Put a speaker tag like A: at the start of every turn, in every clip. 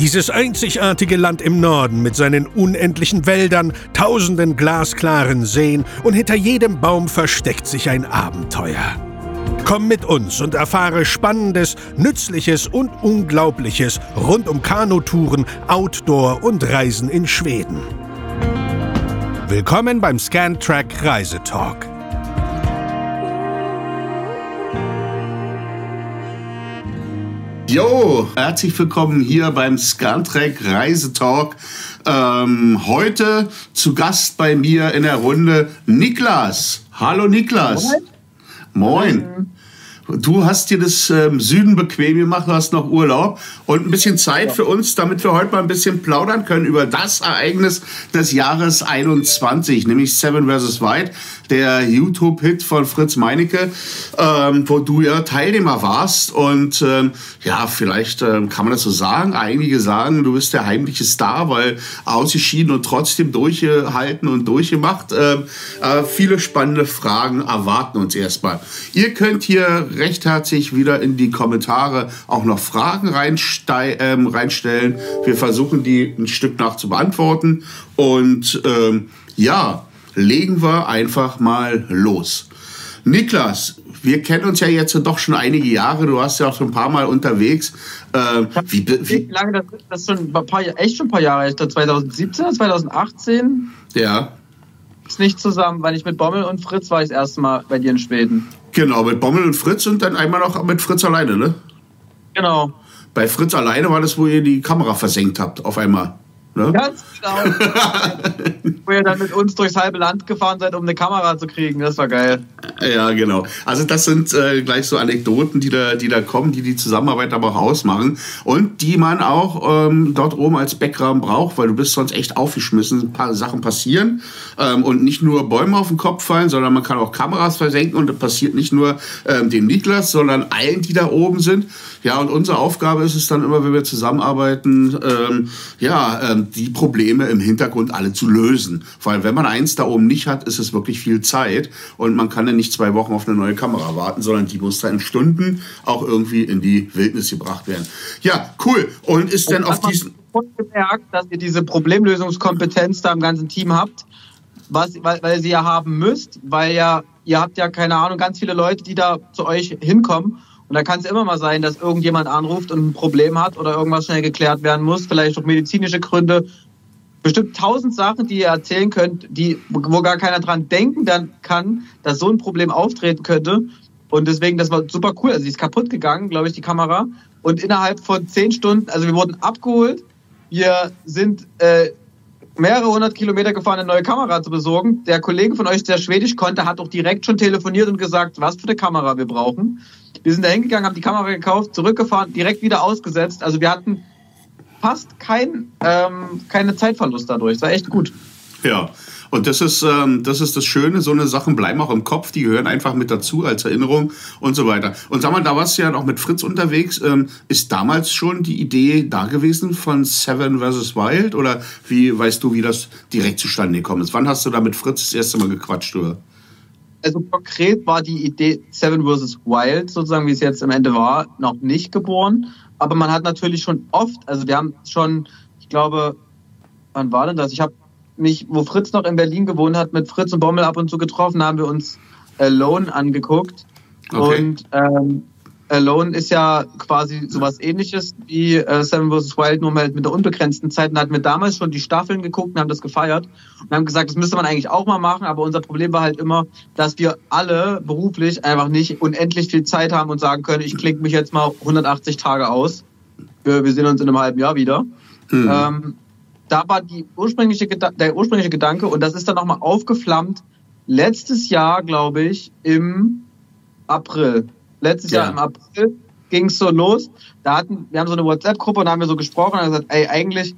A: Dieses einzigartige Land im Norden mit seinen unendlichen Wäldern, tausenden glasklaren Seen und hinter jedem Baum versteckt sich ein Abenteuer. Komm mit uns und erfahre Spannendes, Nützliches und Unglaubliches rund um Kanutouren, Outdoor und Reisen in Schweden. Willkommen beim Scantrack Reisetalk.
B: Jo, herzlich willkommen hier beim Scantrack Reisetalk. Ähm, heute zu Gast bei mir in der Runde Niklas. Hallo Niklas. Moin. Moin. Du hast dir das ähm, Süden bequem gemacht, du hast noch Urlaub und ein bisschen Zeit für uns, damit wir heute mal ein bisschen plaudern können über das Ereignis des Jahres 21, nämlich Seven vs. White, der YouTube-Hit von Fritz Meinecke, ähm, wo du ja Teilnehmer warst. Und ähm, ja, vielleicht ähm, kann man das so sagen. Einige sagen, du bist der heimliche Star, weil ausgeschieden und trotzdem durchgehalten und durchgemacht. Ähm, äh, viele spannende Fragen erwarten uns erstmal. Ihr könnt hier recht herzlich wieder in die Kommentare auch noch Fragen ähm, reinstellen. Wir versuchen die ein Stück nach zu beantworten. Und ähm, ja, legen wir einfach mal los. Niklas, wir kennen uns ja jetzt doch schon einige Jahre. Du warst ja auch schon ein paar Mal unterwegs.
C: Äh, wie, wie, wie, lange das ist? Das ist schon ein paar, echt schon ein paar Jahre. 2017, 2018?
B: Ja.
C: Ist nicht zusammen, weil ich mit Bommel und Fritz war ich das erste Mal bei dir in Schweden.
B: Genau, mit Bommel und Fritz und dann einmal noch mit Fritz alleine, ne?
C: Genau.
B: Bei Fritz alleine war das, wo ihr die Kamera versenkt habt, auf einmal.
C: Ne? Ganz genau. Wo ihr dann mit uns durchs halbe Land gefahren seid, um eine Kamera zu kriegen. Das war geil.
B: Ja, genau. Also das sind äh, gleich so Anekdoten, die da, die da kommen, die die Zusammenarbeit aber auch ausmachen und die man auch ähm, dort oben als Background braucht, weil du bist sonst echt aufgeschmissen. Ein paar Sachen passieren ähm, und nicht nur Bäume auf den Kopf fallen, sondern man kann auch Kameras versenken und das passiert nicht nur ähm, dem Niklas, sondern allen, die da oben sind. Ja, und unsere Aufgabe ist es dann immer, wenn wir zusammenarbeiten, ähm, ja, ähm, die Probleme im Hintergrund alle zu lösen. Weil wenn man eins da oben nicht hat, ist es wirklich viel Zeit und man kann dann nicht zwei Wochen auf eine neue Kamera warten, sondern die muss dann in Stunden auch irgendwie in die Wildnis gebracht werden. Ja, cool. Und ist denn auf diesen...
C: gemerkt, dass ihr diese Problemlösungskompetenz da im ganzen Team habt, was, weil, weil sie ja haben müsst, weil ja, ihr habt ja keine Ahnung, ganz viele Leute, die da zu euch hinkommen und da kann es immer mal sein, dass irgendjemand anruft und ein Problem hat oder irgendwas schnell geklärt werden muss, vielleicht auch medizinische Gründe. Bestimmt tausend Sachen, die ihr erzählen könnt, die, wo gar keiner dran denken dann kann, dass so ein Problem auftreten könnte. Und deswegen, das war super cool. Also, sie ist kaputt gegangen, glaube ich, die Kamera. Und innerhalb von zehn Stunden, also wir wurden abgeholt. Wir sind äh, mehrere hundert Kilometer gefahren, eine neue Kamera zu besorgen. Der Kollege von euch, der Schwedisch konnte, hat auch direkt schon telefoniert und gesagt, was für eine Kamera wir brauchen. Wir sind da hingegangen, haben die Kamera gekauft, zurückgefahren, direkt wieder ausgesetzt. Also wir hatten fast kein, ähm, keine Zeitverlust dadurch. Das war echt gut.
B: Ja, und das ist, ähm, das ist das Schöne, so eine Sachen bleiben auch im Kopf, die gehören einfach mit dazu als Erinnerung und so weiter. Und sag mal, da warst du ja noch mit Fritz unterwegs. Ähm, ist damals schon die Idee da gewesen von Seven vs. Wild? Oder wie weißt du, wie das direkt zustande gekommen ist? Wann hast du da mit Fritz das erste Mal gequatscht, oder?
C: Also konkret war die Idee Seven vs. Wild, sozusagen wie es jetzt am Ende war, noch nicht geboren. Aber man hat natürlich schon oft, also wir haben schon, ich glaube, wann war denn das? Ich habe mich, wo Fritz noch in Berlin gewohnt hat, mit Fritz und Bommel ab und zu getroffen, haben wir uns Alone angeguckt. Okay. Und ähm, Alone ist ja quasi sowas ähnliches wie äh, Seven vs. Wild, nur halt mit der unbegrenzten Zeit. Und hatten wir damals schon die Staffeln geguckt und haben das gefeiert und haben gesagt, das müsste man eigentlich auch mal machen. Aber unser Problem war halt immer, dass wir alle beruflich einfach nicht unendlich viel Zeit haben und sagen können, ich klinge mich jetzt mal 180 Tage aus. Wir, wir sehen uns in einem halben Jahr wieder. Mhm. Ähm, da war ursprüngliche, der ursprüngliche Gedanke und das ist dann nochmal aufgeflammt. Letztes Jahr, glaube ich, im April Letztes ja. Jahr im April ging es so los. Da hatten, wir haben so eine WhatsApp-Gruppe und da haben wir so gesprochen und haben gesagt, ey, eigentlich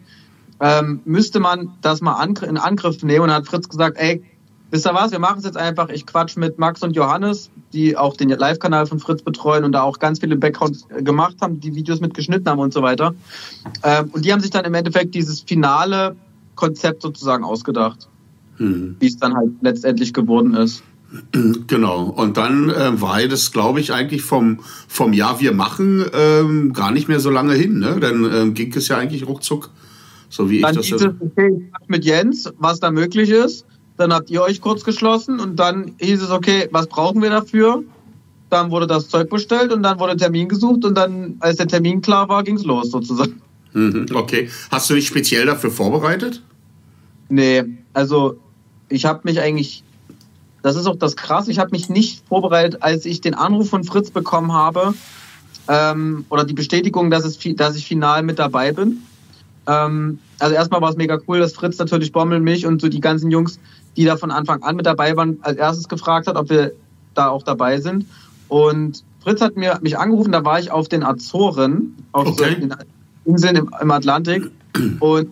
C: ähm, müsste man das mal in Angriff nehmen. Und dann hat Fritz gesagt, ey, wisst ihr was, wir machen es jetzt einfach. Ich quatsch mit Max und Johannes, die auch den Live-Kanal von Fritz betreuen und da auch ganz viele Backgrounds äh, gemacht haben, die Videos mitgeschnitten haben und so weiter. Ähm, und die haben sich dann im Endeffekt dieses finale Konzept sozusagen ausgedacht, mhm. wie es dann halt letztendlich geworden ist.
B: Genau. Und dann äh, war das, glaube ich, eigentlich vom, vom Jahr wir machen ähm, gar nicht mehr so lange hin. Ne? Dann ähm, ging es ja eigentlich ruckzuck, so wie
C: dann
B: ich das.
C: Hieß es, okay, mit Jens, was da möglich ist. Dann habt ihr euch kurz geschlossen und dann hieß es, okay, was brauchen wir dafür? Dann wurde das Zeug bestellt und dann wurde Termin gesucht und dann, als der Termin klar war, ging es los sozusagen.
B: Mhm, okay. Hast du dich speziell dafür vorbereitet?
C: Nee, also ich habe mich eigentlich, das ist auch das Krass, ich habe mich nicht vorbereitet, als ich den Anruf von Fritz bekommen habe ähm, oder die Bestätigung, dass, es, dass ich final mit dabei bin. Ähm, also erstmal war es mega cool, dass Fritz natürlich Bommel mich und so die ganzen Jungs, die da von Anfang an mit dabei waren, als erstes gefragt hat, ob wir da auch dabei sind. Und Fritz hat mir, mich angerufen, da war ich auf den Azoren, auf okay. so den Inseln im, im Atlantik und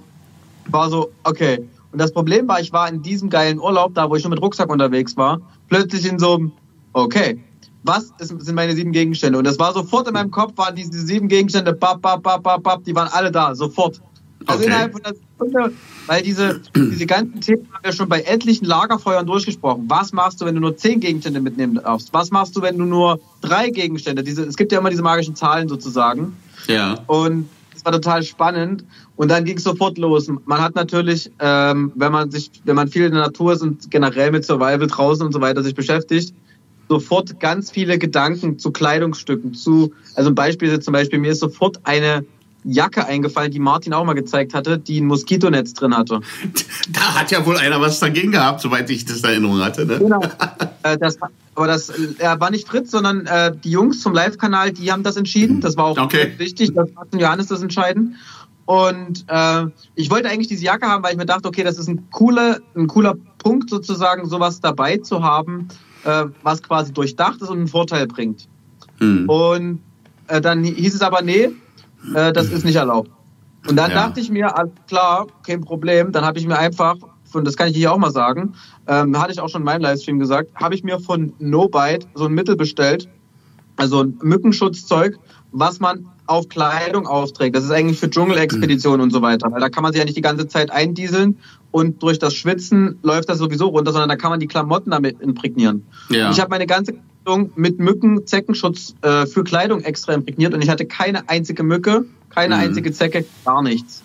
C: war so, okay, und das Problem war, ich war in diesem geilen Urlaub, da wo ich schon mit Rucksack unterwegs war, plötzlich in so einem, okay, was sind meine sieben Gegenstände? Und das war sofort in meinem Kopf, waren diese sieben Gegenstände, bap, bap, bap, bap, bap, die waren alle da, sofort. Also okay. innerhalb von der Sekunde, weil diese, diese ganzen Themen haben wir schon bei etlichen Lagerfeuern durchgesprochen. Was machst du, wenn du nur zehn Gegenstände mitnehmen darfst? Was machst du, wenn du nur drei Gegenstände, diese, es gibt ja immer diese magischen Zahlen sozusagen.
B: Ja.
C: Und es war total spannend. Und dann ging es sofort los. Man hat natürlich, ähm, wenn man sich, wenn man viel in der Natur ist und generell mit Survival draußen und so weiter sich beschäftigt, sofort ganz viele Gedanken zu Kleidungsstücken, zu, also ein Beispiel ist zum Beispiel, mir ist sofort eine Jacke eingefallen, die Martin auch mal gezeigt hatte, die ein Moskitonetz drin hatte.
B: Da hat ja wohl einer was dagegen gehabt, soweit ich das in Erinnerung hatte. Ne?
C: Genau. äh, das, aber das äh, war nicht Fritz, sondern äh, die Jungs zum Live-Kanal, die haben das entschieden. Das war auch
B: okay.
C: wichtig, dass Martin Johannes das entscheiden. Und äh, ich wollte eigentlich diese Jacke haben, weil ich mir dachte, okay, das ist ein cooler, ein cooler Punkt sozusagen, sowas dabei zu haben, äh, was quasi durchdacht ist und einen Vorteil bringt. Hm. Und äh, dann hieß es aber, nee, äh, das ist nicht erlaubt. Und dann ja. dachte ich mir, klar, kein Problem. Dann habe ich mir einfach, von, das kann ich hier auch mal sagen, ähm, hatte ich auch schon in meinem Livestream gesagt, habe ich mir von NoBite so ein Mittel bestellt, also Mückenschutzzeug, was man auf Kleidung aufträgt. Das ist eigentlich für Dschungelexpeditionen und so weiter. Weil da kann man sich ja nicht die ganze Zeit eindieseln und durch das Schwitzen läuft das sowieso runter, sondern da kann man die Klamotten damit imprägnieren. Ja. Ich habe meine ganze Kleidung mit Mücken-Zeckenschutz äh, für Kleidung extra imprägniert und ich hatte keine einzige Mücke, keine mhm. einzige Zecke, gar nichts.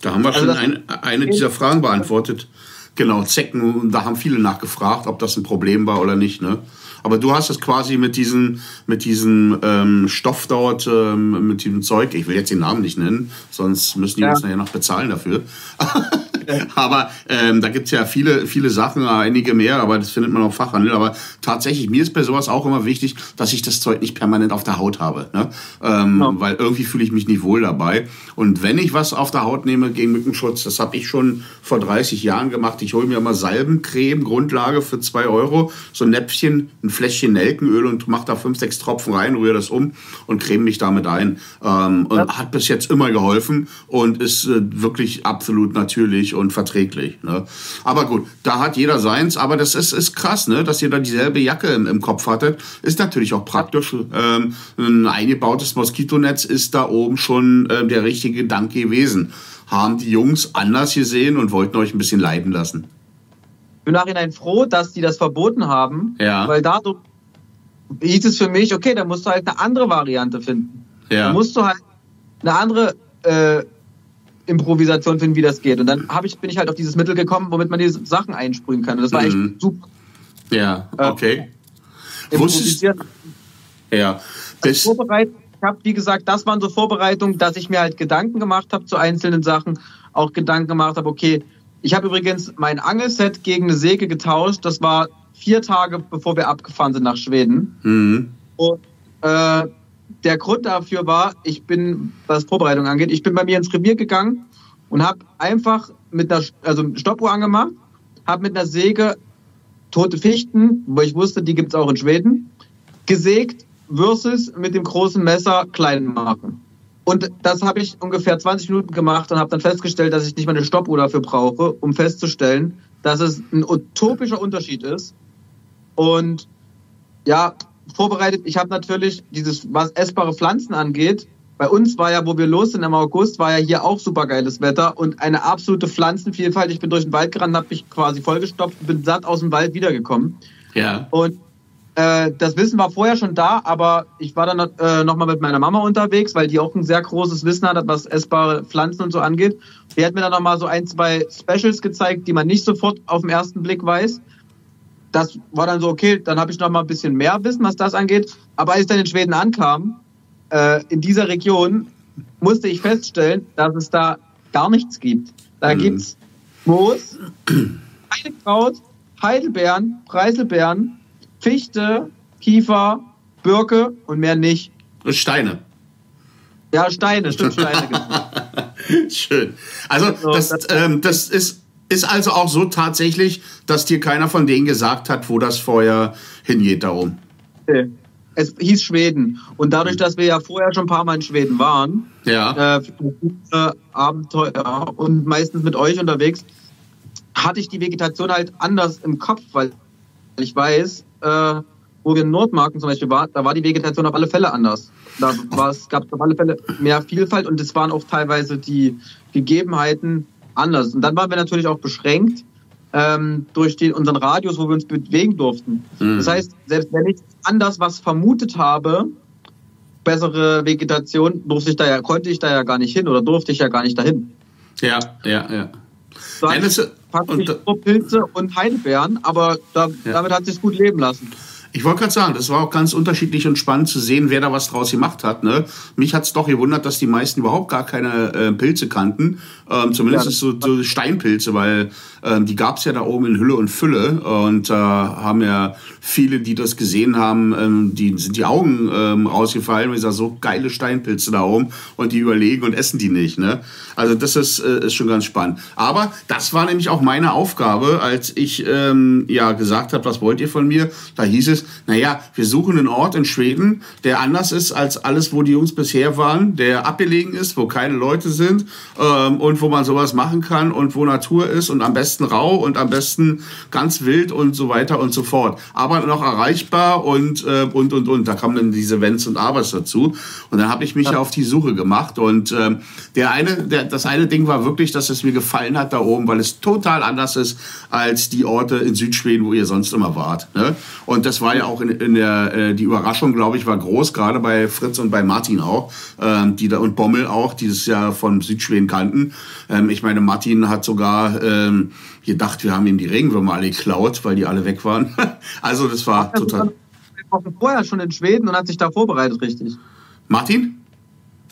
B: Da haben wir also schon ein, eine dieser Fragen beantwortet. Genau, Zecken, da haben viele nachgefragt, ob das ein Problem war oder nicht. Ne? Aber du hast es quasi mit diesem, mit diesem ähm, Stoff dort, ähm, mit diesem Zeug, ich will jetzt den Namen nicht nennen, sonst müssen die ja. uns nachher noch bezahlen dafür. aber ähm, da gibt es ja viele, viele Sachen, einige mehr, aber das findet man auf Fachhandel. Aber tatsächlich, mir ist bei sowas auch immer wichtig, dass ich das Zeug nicht permanent auf der Haut habe. Ne? Ähm, ja. Weil irgendwie fühle ich mich nicht wohl dabei. Und wenn ich was auf der Haut nehme gegen Mückenschutz, das habe ich schon vor 30 Jahren gemacht. Ich hole mir immer Salbencreme, Grundlage für 2 Euro, so ein Näpfchen, ein Fläschchen Nelkenöl und mache da 5, 6 Tropfen rein, rühre das um und creme mich damit ein. Ähm, und ja. hat bis jetzt immer geholfen und ist äh, wirklich absolut natürlich und verträglich. Ne? Aber gut, da hat jeder seins. Aber das ist, ist krass, ne? dass ihr da dieselbe Jacke im, im Kopf hattet. Ist natürlich auch praktisch. Ähm, ein eingebautes Moskitonetz ist da oben schon äh, der richtige Gedanke gewesen. Haben die Jungs anders gesehen und wollten euch ein bisschen leiden lassen?
C: Ich bin nachhinein froh, dass die das verboten haben,
B: ja.
C: weil dadurch hieß es für mich, okay, da musst du halt eine andere Variante finden.
B: Ja.
C: Da musst du halt eine andere äh, Improvisation finden, wie das geht. Und dann ich, bin ich halt auf dieses Mittel gekommen, womit man diese Sachen einsprühen kann. Und das war mhm. echt super.
B: Ja, äh, okay.
C: Äh, improvisiert.
B: Ja.
C: Das vorbereitet. Ich habe, wie gesagt, das waren so Vorbereitungen, dass ich mir halt Gedanken gemacht habe zu einzelnen Sachen. Auch Gedanken gemacht habe, okay, ich habe übrigens mein Angelset gegen eine Säge getauscht. Das war vier Tage, bevor wir abgefahren sind nach Schweden.
B: Mhm.
C: Und äh, der Grund dafür war, ich bin, was Vorbereitung angeht, ich bin bei mir ins Revier gegangen und habe einfach mit einer also Stoppuhr angemacht, habe mit einer Säge tote Fichten, wo ich wusste, die gibt es auch in Schweden, gesägt versus mit dem großen Messer klein machen. Und das habe ich ungefähr 20 Minuten gemacht und habe dann festgestellt, dass ich nicht mal eine Stoppuhr dafür brauche, um festzustellen, dass es ein utopischer Unterschied ist. Und ja, vorbereitet. Ich habe natürlich dieses, was essbare Pflanzen angeht, bei uns war ja, wo wir los sind im August, war ja hier auch super geiles Wetter und eine absolute Pflanzenvielfalt. Ich bin durch den Wald gerannt, habe mich quasi vollgestopft, bin satt aus dem Wald wiedergekommen. Ja. Und äh, das Wissen war vorher schon da, aber ich war dann äh, nochmal mit meiner Mama unterwegs, weil die auch ein sehr großes Wissen hat, was essbare Pflanzen und so angeht. Die hat mir dann nochmal so ein, zwei Specials gezeigt, die man nicht sofort auf den ersten Blick weiß. Das war dann so, okay, dann habe ich nochmal ein bisschen mehr Wissen, was das angeht. Aber als ich dann in Schweden ankam, äh, in dieser Region, musste ich feststellen, dass es da gar nichts gibt. Da mhm. gibt es Moos, Heidekraut, Heidelbeeren, Preiselbeeren, Fichte, Kiefer, Birke und mehr nicht.
B: Steine.
C: Ja, Steine, stimmt, Steine.
B: Genau. Schön. Also, das, ähm, das ist, ist also auch so tatsächlich, dass dir keiner von denen gesagt hat, wo das Feuer hingeht darum.
C: Okay. Es hieß Schweden. Und dadurch, dass wir ja vorher schon ein paar Mal in Schweden waren,
B: ja.
C: äh, Abenteuer und meistens mit euch unterwegs, hatte ich die Vegetation halt anders im Kopf, weil ich weiß, äh, wo wir in Nordmarken zum Beispiel waren, da war die Vegetation auf alle Fälle anders. Da gab es auf alle Fälle mehr Vielfalt und es waren auch teilweise die Gegebenheiten anders. Und dann waren wir natürlich auch beschränkt ähm, durch den, unseren Radius, wo wir uns bewegen durften. Mhm. Das heißt, selbst wenn ich anders was vermutet habe, bessere Vegetation, durfte ich da ja, konnte ich da ja gar nicht hin oder durfte ich ja gar nicht dahin.
B: Ja, ja, ja.
C: So praktisch nur Pilze und Heidelbeeren, aber da, ja. damit hat sich gut leben lassen.
B: Ich wollte gerade sagen, das war auch ganz unterschiedlich und spannend zu sehen, wer da was draus gemacht hat. Ne? Mich hat es doch gewundert, dass die meisten überhaupt gar keine äh, Pilze kannten. Ähm, zumindest ja, so, so, Steinpilze, weil ähm, die gab es ja da oben in Hülle und Fülle. Und äh, haben ja viele, die das gesehen haben, ähm, die sind die Augen ähm, rausgefallen, weil ich sage, so geile Steinpilze da oben und die überlegen und essen die nicht. Ne? Also das ist, äh, ist schon ganz spannend. Aber das war nämlich auch meine Aufgabe, als ich ähm, ja gesagt habe, was wollt ihr von mir? Da hieß es, naja, wir suchen einen Ort in Schweden, der anders ist als alles, wo die Jungs bisher waren, der abgelegen ist, wo keine Leute sind ähm, und wo man sowas machen kann und wo Natur ist und am besten rau und am besten ganz wild und so weiter und so fort. Aber noch erreichbar und, äh, und, und, und. Da kamen dann diese Wenns und Abers dazu. Und dann habe ich mich ja. auf die Suche gemacht. Und ähm, der eine, der, das eine Ding war wirklich, dass es mir gefallen hat da oben, weil es total anders ist als die Orte in Südschweden, wo ihr sonst immer wart. Ne? Und das war war ja auch in, in der, äh, die Überraschung, glaube ich, war groß, gerade bei Fritz und bei Martin auch, ähm, die da, und Bommel auch, die es ja von Südschweden kannten. Ähm, ich meine, Martin hat sogar ähm, gedacht, wir haben ihm die Regenwürmer alle geklaut, weil die alle weg waren. also das war Ach, total...
C: vorher schon in Schweden und hat sich da vorbereitet, richtig.
B: Martin?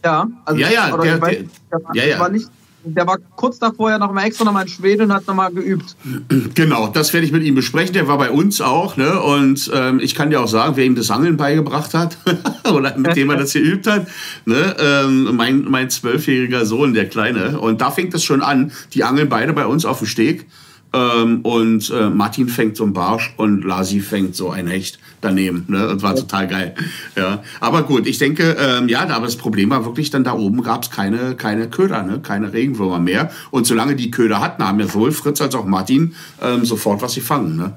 C: Ja,
B: also ja, ja, der, weiß, der,
C: der, ja, ja. war nicht der war kurz davor ja noch mal extra noch mal in Schweden und hat noch mal geübt.
B: Genau, das werde ich mit ihm besprechen. Der war bei uns auch, ne? Und ähm, ich kann dir auch sagen, wer ihm das Angeln beigebracht hat oder mit dem er das geübt hat, ne? Ähm, mein mein zwölfjähriger Sohn, der Kleine. Und da fängt es schon an. Die angeln beide bei uns auf dem Steg. Ähm, und äh, Martin fängt so einen Barsch und Lasi fängt so ein Hecht daneben. Ne? Das war total geil. Ja. Aber gut, ich denke, ähm, ja, aber das Problem war wirklich, dann da oben gab es keine, keine Köder, ne? keine Regenwürmer mehr. Und solange die Köder hatten, haben ja sowohl Fritz als auch Martin ähm, sofort was sie fangen. Ne?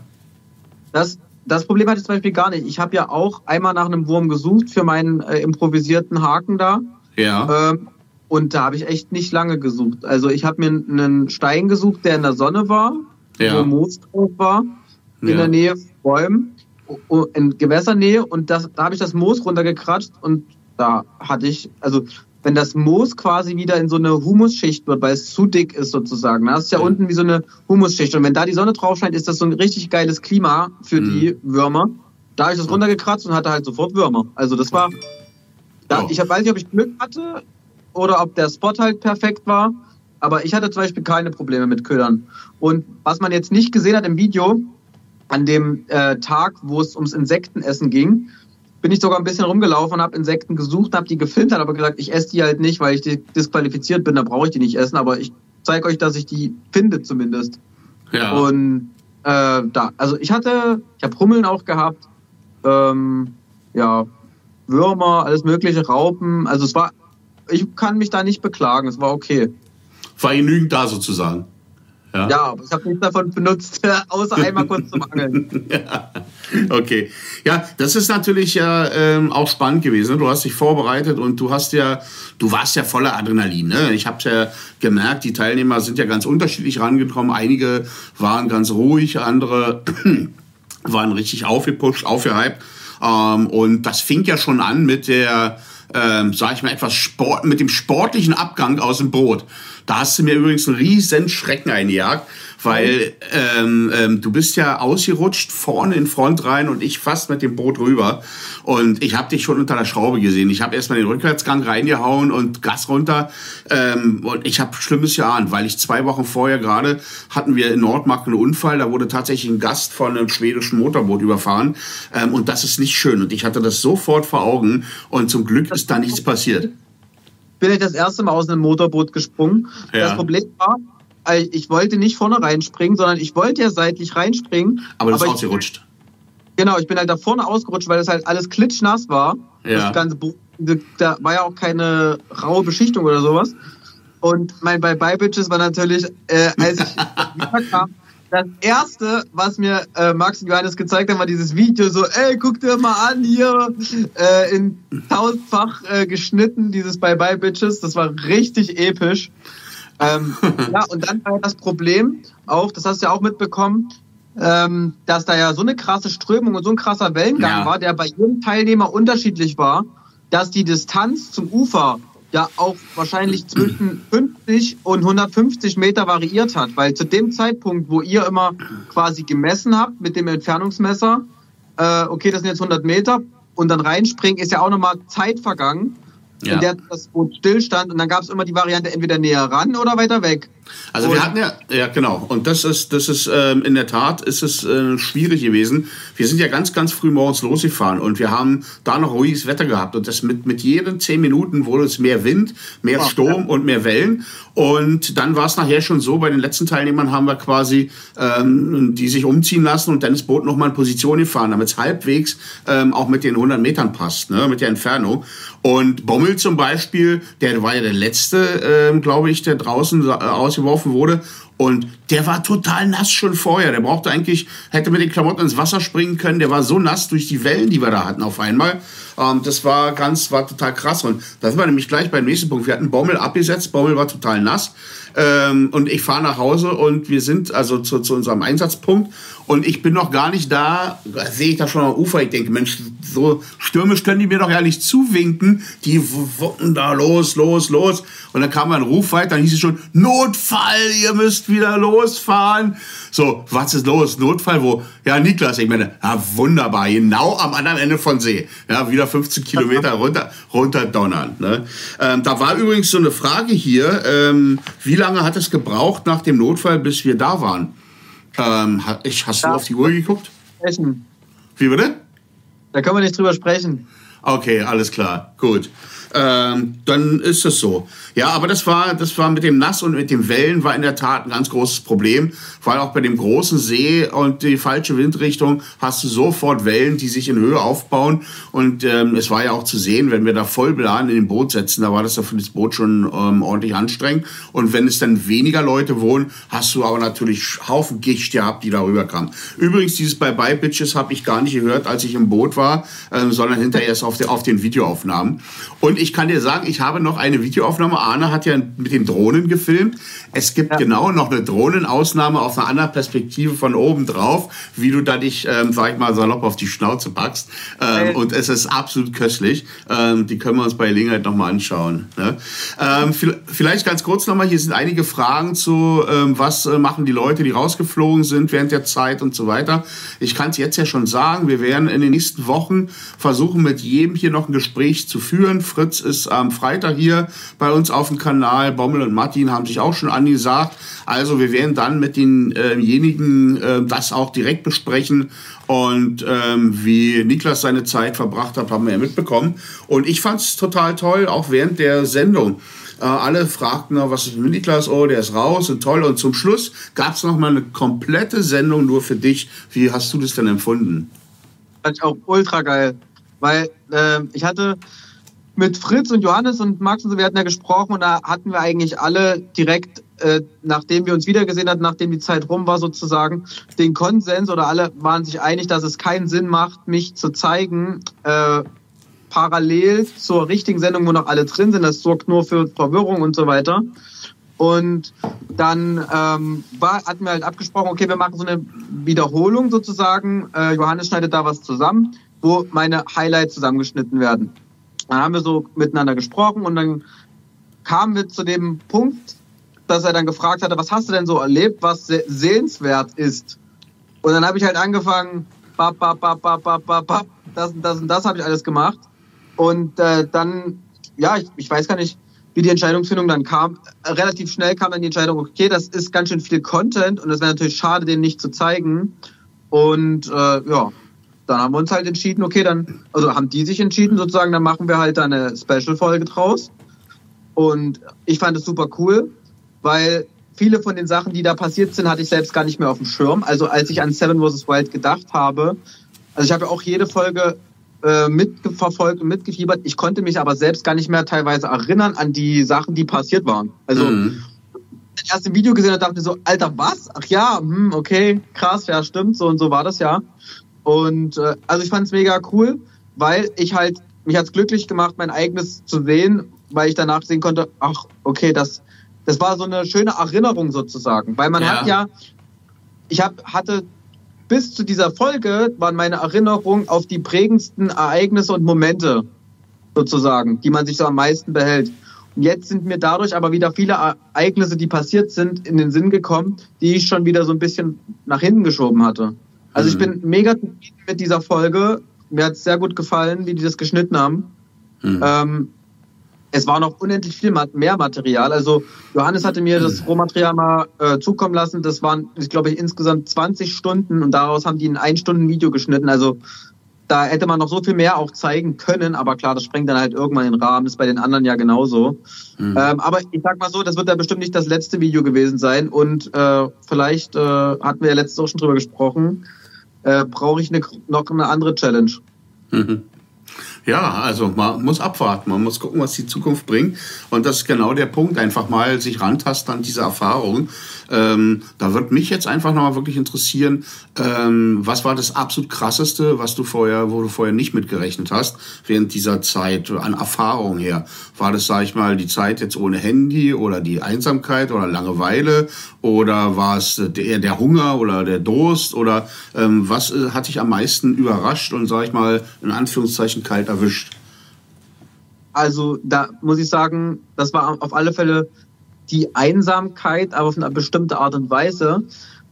C: Das, das Problem hatte ich zum Beispiel gar nicht. Ich habe ja auch einmal nach einem Wurm gesucht für meinen äh, improvisierten Haken da.
B: Ja.
C: Ähm, und da habe ich echt nicht lange gesucht. Also ich habe mir einen Stein gesucht, der in der Sonne war, ja. wo Moos drauf war, in ja. der Nähe von Bäumen in Gewässernähe und das, da habe ich das Moos runtergekratscht und da hatte ich, also wenn das Moos quasi wieder in so eine Humusschicht wird, weil es zu dick ist sozusagen, da hast du ja, ja unten wie so eine Humusschicht und wenn da die Sonne drauf scheint, ist das so ein richtig geiles Klima für mhm. die Würmer. Da habe ich das runtergekratzt und hatte halt sofort Würmer. Also das war, da, oh. ich weiß nicht, ob ich Glück hatte oder ob der Spot halt perfekt war, aber ich hatte zum Beispiel keine Probleme mit Ködern. Und was man jetzt nicht gesehen hat im Video, an dem äh, Tag, wo es ums Insektenessen ging, bin ich sogar ein bisschen rumgelaufen und habe Insekten gesucht, habe die gefiltert, aber gesagt, ich esse die halt nicht, weil ich disqualifiziert bin, da brauche ich die nicht essen, aber ich zeige euch, dass ich die finde zumindest.
B: Ja.
C: Und äh, da, also ich hatte, ich habe Hummeln auch gehabt, ähm, ja, Würmer, alles mögliche, Raupen, also es war, ich kann mich da nicht beklagen, es war okay.
B: War genügend da sozusagen.
C: Ja, ja aber ich habe nichts davon benutzt, außer einmal kurz zum Angeln.
B: ja. Okay. Ja, das ist natürlich ja ähm, auch spannend gewesen. Du hast dich vorbereitet und du hast ja, du warst ja voller Adrenalin. Ne? Ich habe ja gemerkt, die Teilnehmer sind ja ganz unterschiedlich rangekommen. Einige waren ganz ruhig, andere waren richtig aufgepusht, aufgehypt. Ähm, und das fing ja schon an mit der, ähm, sag ich mal, etwas Sport, mit dem sportlichen Abgang aus dem Boot. Da hast du mir übrigens einen riesen Schrecken eingejagt, weil ähm, ähm, du bist ja ausgerutscht vorne in Front rein und ich fast mit dem Boot rüber. Und ich habe dich schon unter der Schraube gesehen. Ich habe erstmal den Rückwärtsgang reingehauen und Gas runter. Ähm, und ich habe Schlimmes geahnt, weil ich zwei Wochen vorher gerade hatten wir in Nordmark einen Unfall. Da wurde tatsächlich ein Gast von einem schwedischen Motorboot überfahren. Ähm, und das ist nicht schön. Und ich hatte das sofort vor Augen. Und zum Glück ist da nichts passiert
C: bin ich das erste Mal aus einem Motorboot gesprungen. Ja. Das Problem war, ich wollte nicht vorne reinspringen, sondern ich wollte ja seitlich reinspringen.
B: Aber du bist ausgerutscht.
C: Genau, ich bin halt da vorne ausgerutscht, weil das halt alles klitschnass war. Ja. Das ganze da war ja auch keine raue Beschichtung oder sowas. Und mein Bye-Bye-Bitches war natürlich, äh, als ich kam, das erste, was mir äh, Max und Johannes gezeigt haben, war dieses Video so, ey, guck dir mal an hier, äh, in tausendfach äh, geschnitten, dieses Bye Bye Bitches. Das war richtig episch. Ähm, ja, und dann war das Problem auch, das hast du ja auch mitbekommen, ähm, dass da ja so eine krasse Strömung und so ein krasser Wellengang ja. war, der bei jedem Teilnehmer unterschiedlich war, dass die Distanz zum Ufer ja auch wahrscheinlich zwischen 50 und 150 Meter variiert hat, weil zu dem Zeitpunkt, wo ihr immer quasi gemessen habt mit dem Entfernungsmesser, äh, okay, das sind jetzt 100 Meter und dann reinspringen, ist ja auch nochmal Zeit vergangen ja. in der das Boot stillstand und dann gab es immer die Variante entweder näher ran oder weiter weg.
B: Also wir hatten ja, ja genau, und das ist, das ist ähm, in der Tat ist es äh, schwierig gewesen. Wir sind ja ganz, ganz früh morgens losgefahren und wir haben da noch ruhiges Wetter gehabt und das mit, mit jeden zehn Minuten wurde es mehr Wind, mehr oh, Sturm ja. und mehr Wellen und dann war es nachher schon so, bei den letzten Teilnehmern haben wir quasi ähm, die sich umziehen lassen und dann das Boot nochmal in Position gefahren, damit es halbwegs ähm, auch mit den 100 Metern passt, ne, mit der Entfernung. Und Bommel zum Beispiel, der war ja der letzte, ähm, glaube ich, der draußen äh, ausgeworfen wurde. Und der war total nass schon vorher. Der brauchte eigentlich, hätte mit den Klamotten ins Wasser springen können. Der war so nass durch die Wellen, die wir da hatten auf einmal. Ähm, das war ganz, war total krass. Und da sind wir nämlich gleich beim nächsten Punkt. Wir hatten Bommel abgesetzt. Bommel war total nass. Ähm, und ich fahre nach Hause und wir sind also zu, zu unserem Einsatzpunkt und ich bin noch gar nicht da, sehe ich da schon am Ufer. Ich denke, Mensch, so stürmisch können die mir doch ja nicht zuwinken. Die wuppen da los, los, los. Und dann kam ein Ruf weiter, dann hieß es schon, Notfall, ihr müsst wieder losfahren. So, was ist los? Notfall wo? Ja, Niklas, ich meine, ja, wunderbar, genau am anderen Ende von See. Ja, wieder 15 Kilometer runter, runter donnern. Ne? Ähm, da war übrigens so eine Frage hier, ähm, wie lange hat es gebraucht nach dem Notfall, bis wir da waren? Ähm, ich, hast du auf die Uhr geguckt?
C: Sprechen.
B: Wie bitte?
C: Da können wir nicht drüber sprechen.
B: Okay, alles klar, gut ähm, dann ist es so. Ja, aber das war, das war mit dem Nass und mit den Wellen war in der Tat ein ganz großes Problem, weil auch bei dem großen See und die falsche Windrichtung hast du sofort Wellen, die sich in Höhe aufbauen. Und ähm, es war ja auch zu sehen, wenn wir da voll beladen in dem Boot setzen, da war das für das Boot schon ähm, ordentlich anstrengend. Und wenn es dann weniger Leute wohnen, hast du aber natürlich Haufen Gicht gehabt, die darüber kamen. Übrigens, dieses Bye-Bye-Bitches habe ich gar nicht gehört, als ich im Boot war, ähm, sondern hinterher erst auf, der, auf den Videoaufnahmen. Und ich ich kann dir sagen, ich habe noch eine Videoaufnahme. Arne hat ja mit den Drohnen gefilmt. Es gibt ja. genau noch eine Drohnenausnahme auf einer anderen Perspektive von oben drauf, wie du da dich, ähm, sag ich mal, salopp auf die Schnauze packst. Ähm, und es ist absolut köstlich. Ähm, die können wir uns bei Gelegenheit nochmal anschauen. Ne? Ähm, vielleicht ganz kurz nochmal, hier sind einige Fragen zu, ähm, was äh, machen die Leute, die rausgeflogen sind während der Zeit und so weiter. Ich kann es jetzt ja schon sagen, wir werden in den nächsten Wochen versuchen, mit jedem hier noch ein Gespräch zu führen. Fritz Fritz ist am Freitag hier bei uns auf dem Kanal. Bommel und Martin haben sich auch schon angesagt. Also wir werden dann mit denjenigen äh, das auch direkt besprechen. Und ähm, wie Niklas seine Zeit verbracht hat, haben wir ja mitbekommen. Und ich fand es total toll, auch während der Sendung. Äh, alle fragten, was ist mit Niklas? Oh, der ist raus und toll. Und zum Schluss gab es nochmal eine komplette Sendung nur für dich. Wie hast du das denn empfunden?
C: Fand ich auch ultra geil. Weil äh, ich hatte mit Fritz und Johannes und Max und so, wir hatten ja gesprochen und da hatten wir eigentlich alle direkt, äh, nachdem wir uns wiedergesehen hatten, nachdem die Zeit rum war sozusagen, den Konsens oder alle waren sich einig, dass es keinen Sinn macht, mich zu zeigen, äh, parallel zur richtigen Sendung, wo noch alle drin sind. Das sorgt nur für Verwirrung und so weiter. Und dann ähm, war, hatten wir halt abgesprochen, okay, wir machen so eine Wiederholung sozusagen. Äh, Johannes schneidet da was zusammen, wo meine Highlights zusammengeschnitten werden. Dann haben wir so miteinander gesprochen und dann kamen wir zu dem Punkt, dass er dann gefragt hatte, was hast du denn so erlebt, was sehenswert ist? Und dann habe ich halt angefangen, bap, bap, bap, bap, bap, bap, bap, das und das und das habe ich alles gemacht. Und äh, dann, ja, ich, ich weiß gar nicht, wie die Entscheidungsfindung dann kam. Relativ schnell kam dann die Entscheidung, okay, das ist ganz schön viel Content und es wäre natürlich schade, den nicht zu zeigen. Und äh, ja, dann haben wir uns halt entschieden, okay, dann, also haben die sich entschieden, sozusagen, dann machen wir halt da eine Special-Folge draus. Und ich fand es super cool, weil viele von den Sachen, die da passiert sind, hatte ich selbst gar nicht mehr auf dem Schirm. Also als ich an Seven vs. Wild gedacht habe, also ich habe ja auch jede Folge äh, mitverfolgt und mitgefiebert. Ich konnte mich aber selbst gar nicht mehr teilweise erinnern an die Sachen, die passiert waren. Also mhm. erst im Video gesehen und dachte so, Alter, was? Ach ja, hm, okay, krass, ja, stimmt, so und so war das ja. Und äh, also ich fand es mega cool, weil ich halt, mich hat's glücklich gemacht, mein eigenes zu sehen, weil ich danach sehen konnte, ach, okay, das, das war so eine schöne Erinnerung sozusagen. Weil man ja. hat ja, ich hab, hatte bis zu dieser Folge waren meine Erinnerungen auf die prägendsten Ereignisse und Momente sozusagen, die man sich so am meisten behält. Und jetzt sind mir dadurch aber wieder viele Ereignisse, die passiert sind, in den Sinn gekommen, die ich schon wieder so ein bisschen nach hinten geschoben hatte. Also ich mhm. bin mega zufrieden mit dieser Folge. Mir hat es sehr gut gefallen, wie die das geschnitten haben. Mhm. Ähm, es war noch unendlich viel mehr Material. Also Johannes hatte mir das Rohmaterial mal äh, zukommen lassen. Das waren, ich glaube, insgesamt 20 Stunden und daraus haben die ein ein Stunden Video geschnitten. Also da hätte man noch so viel mehr auch zeigen können, aber klar, das sprengt dann halt irgendwann den Rahmen. ist bei den anderen ja genauso. Mhm. Ähm, aber ich sag mal so, das wird ja bestimmt nicht das letzte Video gewesen sein und äh, vielleicht äh, hatten wir ja letztes auch schon drüber gesprochen. Äh, Brauche ich eine, noch eine andere Challenge.
B: Mhm. Ja, also man muss abwarten, man muss gucken, was die Zukunft bringt. Und das ist genau der Punkt, einfach mal sich rantasten an diese Erfahrung. Ähm, da wird mich jetzt einfach nochmal wirklich interessieren, ähm, was war das absolut krasseste, was du vorher, wo du vorher nicht mitgerechnet hast, während dieser Zeit an Erfahrung her? War das, sag ich mal, die Zeit jetzt ohne Handy oder die Einsamkeit oder Langeweile oder war es eher der Hunger oder der Durst oder ähm, was äh, hat dich am meisten überrascht und, sag ich mal, in Anführungszeichen kalt erwischt?
C: Also da muss ich sagen, das war auf alle Fälle die Einsamkeit, aber auf eine bestimmte Art und Weise,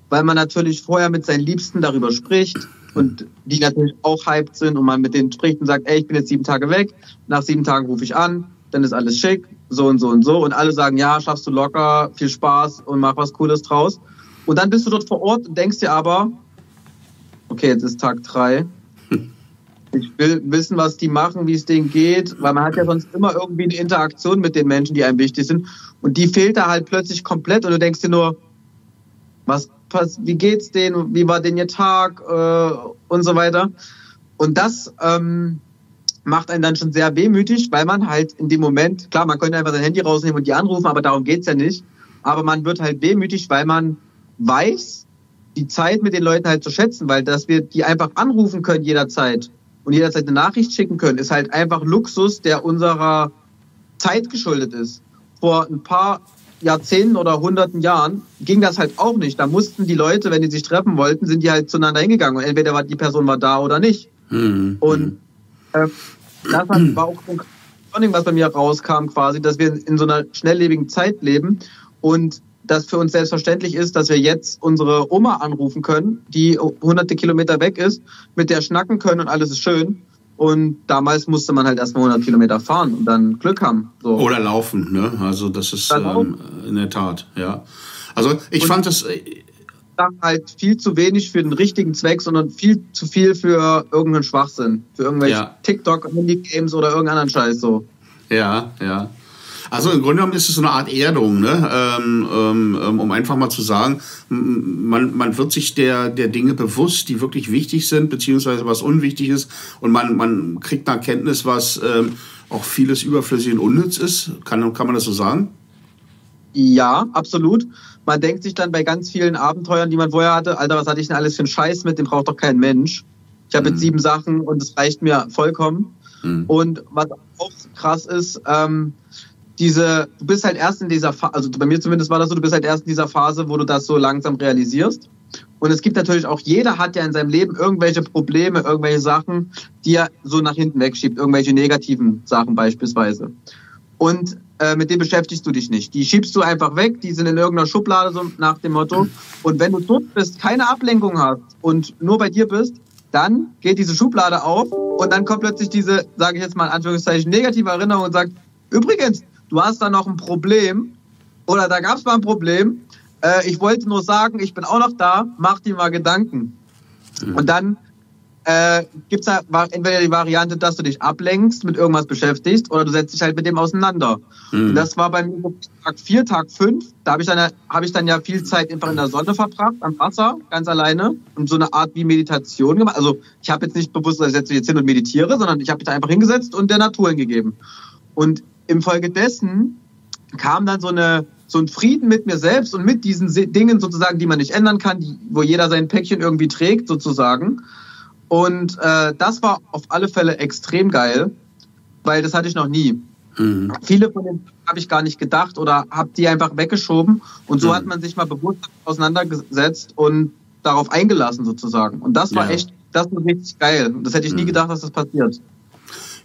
C: weil man natürlich vorher mit seinen Liebsten darüber spricht und die natürlich auch hyped sind und man mit denen spricht und sagt, ey, ich bin jetzt sieben Tage weg, nach sieben Tagen rufe ich an, dann ist alles schick, so und so und so und alle sagen, ja, schaffst du locker, viel Spaß und mach was Cooles draus. Und dann bist du dort vor Ort und denkst dir aber, okay, jetzt ist Tag drei, ich will wissen, was die machen, wie es denen geht, weil man hat ja sonst immer irgendwie eine Interaktion mit den Menschen, die einem wichtig sind. Und die fehlt da halt plötzlich komplett und du denkst dir nur, was, was wie geht's denen, wie war denn ihr Tag äh, und so weiter. Und das ähm, macht einen dann schon sehr wehmütig, weil man halt in dem Moment, klar, man könnte einfach sein Handy rausnehmen und die anrufen, aber darum geht's ja nicht. Aber man wird halt wehmütig, weil man weiß, die Zeit mit den Leuten halt zu schätzen, weil dass wir die einfach anrufen können jederzeit und jederzeit eine Nachricht schicken können, ist halt einfach Luxus, der unserer Zeit geschuldet ist. Vor ein paar Jahrzehnten oder hunderten Jahren ging das halt auch nicht. Da mussten die Leute, wenn die sich treffen wollten, sind die halt zueinander hingegangen und entweder war die Person war da oder nicht. Mhm. Und äh, das war auch was bei mir rauskam quasi, dass wir in so einer schnelllebigen Zeit leben und das für uns selbstverständlich ist, dass wir jetzt unsere Oma anrufen können, die hunderte Kilometer weg ist, mit der schnacken können und alles ist schön. Und damals musste man halt erstmal 100 Kilometer fahren und dann Glück haben.
B: So. Oder laufen, ne? Also das ist ähm, in der Tat, ja. Also ich und fand das äh,
C: halt viel zu wenig für den richtigen Zweck, sondern viel zu viel für irgendeinen Schwachsinn, für irgendwelche ja. TikTok, Handy-Games oder irgendeinen anderen Scheiß so.
B: Ja, ja. Also im Grunde genommen ist es so eine Art Erdung, ne? Ähm, ähm, ähm, um einfach mal zu sagen, man, man wird sich der, der Dinge bewusst, die wirklich wichtig sind, beziehungsweise was unwichtig ist. Und man, man kriegt eine Erkenntnis, was ähm, auch vieles überflüssig und unnütz ist. Kann, kann man das so sagen?
C: Ja, absolut. Man denkt sich dann bei ganz vielen Abenteuern, die man vorher hatte, Alter, was hatte ich denn alles für einen Scheiß mit, den braucht doch kein Mensch. Ich habe mhm. jetzt sieben Sachen und es reicht mir vollkommen. Mhm. Und was auch krass ist, ähm, diese, du bist halt erst in dieser Phase, also bei mir zumindest war das so, du bist halt erst in dieser Phase, wo du das so langsam realisierst. Und es gibt natürlich auch, jeder hat ja in seinem Leben irgendwelche Probleme, irgendwelche Sachen, die er so nach hinten wegschiebt, irgendwelche negativen Sachen beispielsweise. Und äh, mit denen beschäftigst du dich nicht. Die schiebst du einfach weg, die sind in irgendeiner Schublade, so nach dem Motto. Und wenn du dort bist, keine Ablenkung hast und nur bei dir bist, dann geht diese Schublade auf und dann kommt plötzlich diese, sage ich jetzt mal in Anführungszeichen, negative Erinnerung und sagt, übrigens, du hast da noch ein Problem oder da gab es mal ein Problem. Äh, ich wollte nur sagen, ich bin auch noch da, mach dir mal Gedanken. Mhm. Und dann äh, gibt es da entweder die Variante, dass du dich ablenkst, mit irgendwas beschäftigst, oder du setzt dich halt mit dem auseinander. Mhm. Und das war bei mir Tag 4, Tag 5. Da habe ich, dann, hab ich dann ja viel Zeit einfach in der Sonne verbracht, am Wasser, ganz alleine, und so eine Art wie Meditation gemacht. Also ich habe jetzt nicht bewusst, dass ich setze jetzt hin und meditiere, sondern ich habe mich da einfach hingesetzt und der Natur hingegeben. Und im Folge dessen kam dann so eine so ein Frieden mit mir selbst und mit diesen Dingen sozusagen, die man nicht ändern kann, die, wo jeder sein Päckchen irgendwie trägt sozusagen. Und äh, das war auf alle Fälle extrem geil, weil das hatte ich noch nie. Mhm. Viele von denen habe ich gar nicht gedacht oder habe die einfach weggeschoben. Und so mhm. hat man sich mal bewusst auseinandergesetzt und darauf eingelassen sozusagen. Und das war ja. echt, das war richtig geil. Das hätte ich nie mhm. gedacht, dass das passiert.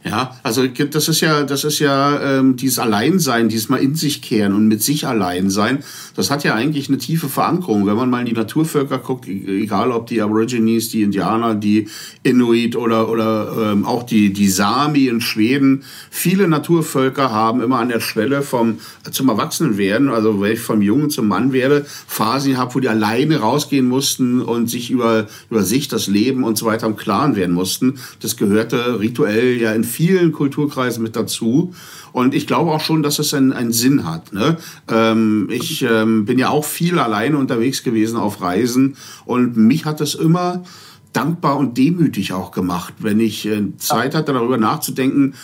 B: Ja, also das ist ja, das ist ja ähm, dieses Alleinsein, dieses mal in sich kehren und mit sich allein sein. Das hat ja eigentlich eine tiefe Verankerung. Wenn man mal in die Naturvölker guckt, e-, egal ob die Aborigines, die Indianer, die Inuit oder oder ähm, auch die die Sami in Schweden, viele Naturvölker haben immer an der Schwelle vom zum Erwachsenenwerden, also wenn ich vom Jungen zum Mann werde, Phasen gehabt, wo die alleine rausgehen mussten und sich über über sich, das Leben und so weiter im Klaren werden mussten. Das gehörte rituell ja in vielen Kulturkreisen mit dazu. Und ich glaube auch schon, dass es einen, einen Sinn hat. Ne? Ähm, ich ähm, bin ja auch viel alleine unterwegs gewesen auf Reisen und mich hat das immer dankbar und demütig auch gemacht, wenn ich äh, Zeit hatte, darüber nachzudenken,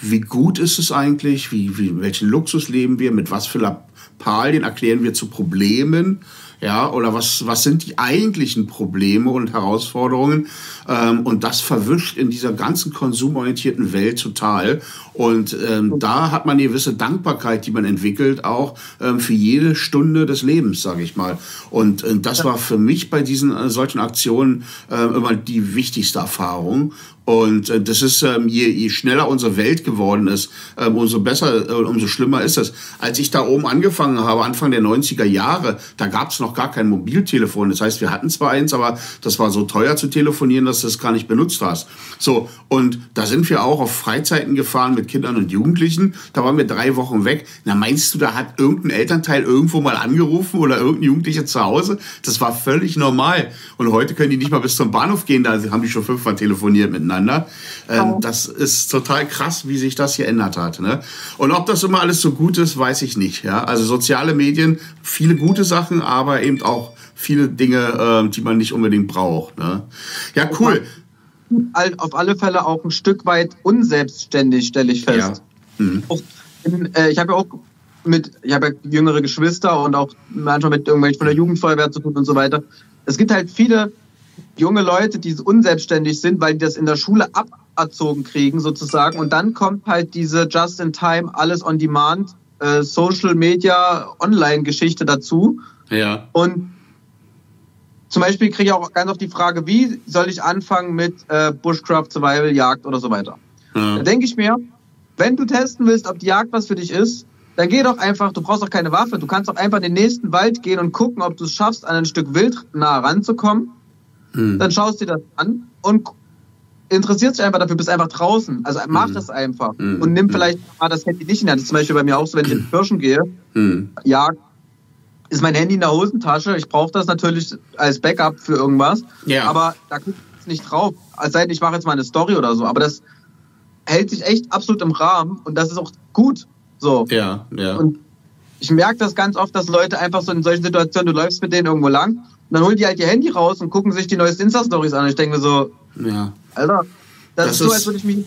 B: wie gut ist es eigentlich, wie, wie, welchen Luxus leben wir, mit was für Lappalien erklären wir zu Problemen ja, oder was, was sind die eigentlichen Probleme und Herausforderungen? Ähm, und das verwischt in dieser ganzen konsumorientierten Welt total. Und ähm, da hat man eine gewisse Dankbarkeit, die man entwickelt, auch ähm, für jede Stunde des Lebens, sage ich mal. Und äh, das war für mich bei diesen äh, solchen Aktionen äh, immer die wichtigste Erfahrung. Und äh, das ist, ähm, je, je schneller unsere Welt geworden ist, ähm, umso besser, äh, umso schlimmer ist es. Als ich da oben angefangen habe, Anfang der 90er Jahre, da gab es noch gar kein Mobiltelefon. Das heißt, wir hatten zwar eins, aber das war so teuer zu telefonieren, dass du es gar nicht benutzt hast. So, und da sind wir auch auf Freizeiten gefahren mit Kindern und Jugendlichen. Da waren wir drei Wochen weg. Na, meinst du, da hat irgendein Elternteil irgendwo mal angerufen oder irgendein Jugendlicher zu Hause? Das war völlig normal. Und heute können die nicht mal bis zum Bahnhof gehen, da haben die schon fünfmal telefoniert miteinander miteinander. Ähm, das ist total krass, wie sich das geändert hat. Ne? Und ob das immer alles so gut ist, weiß ich nicht. Ja? Also soziale Medien, viele gute Sachen, aber eben auch viele Dinge, äh, die man nicht unbedingt braucht. Ne? Ja, cool.
C: Auf alle Fälle auch ein Stück weit unselbstständig, stelle ich fest. Ja. Mhm. In, äh, ich habe ja auch mit, ich habe ja jüngere Geschwister und auch manchmal mit irgendwelchen von der Jugendfeuerwehr zu tun und so weiter. Es gibt halt viele junge Leute, die unselbstständig sind, weil die das in der Schule aberzogen kriegen sozusagen. Und dann kommt halt diese Just-in-Time, alles on Demand, äh, Social Media, Online-Geschichte dazu.
B: Ja.
C: Und zum Beispiel kriege ich auch ganz oft die Frage, wie soll ich anfangen mit äh, Bushcraft, Survival, Jagd oder so weiter. Ja. Da denke ich mir, wenn du testen willst, ob die Jagd was für dich ist, dann geh doch einfach, du brauchst doch keine Waffe, du kannst doch einfach in den nächsten Wald gehen und gucken, ob du es schaffst, an ein Stück Wild nah ranzukommen Mhm. Dann schaust du dir das an und interessiert dich einfach dafür, bist einfach draußen. Also mach mhm. das einfach. Mhm. Und nimm hm. vielleicht mal das Handy nicht in die Hand. Das ist zum Beispiel bei mir auch so, wenn ich in den Pirschen gehe, hm. ja, ist mein Handy in der Hosentasche. Ich brauche das natürlich als Backup für irgendwas. Ja. Aber da gucke ich nicht drauf. Als sei denn, ich mache jetzt mal eine Story oder so. Aber das hält sich echt absolut im Rahmen und das ist auch gut. So.
B: Ja, ja.
C: Und ich merke das ganz oft, dass Leute einfach so in solchen Situationen, du läufst mit denen irgendwo lang und dann holen die halt ihr Handy raus und gucken sich die neuesten Insta-Stories an. Ich denke mir so, ja. Alter, das, das ist so, als würde ich mich,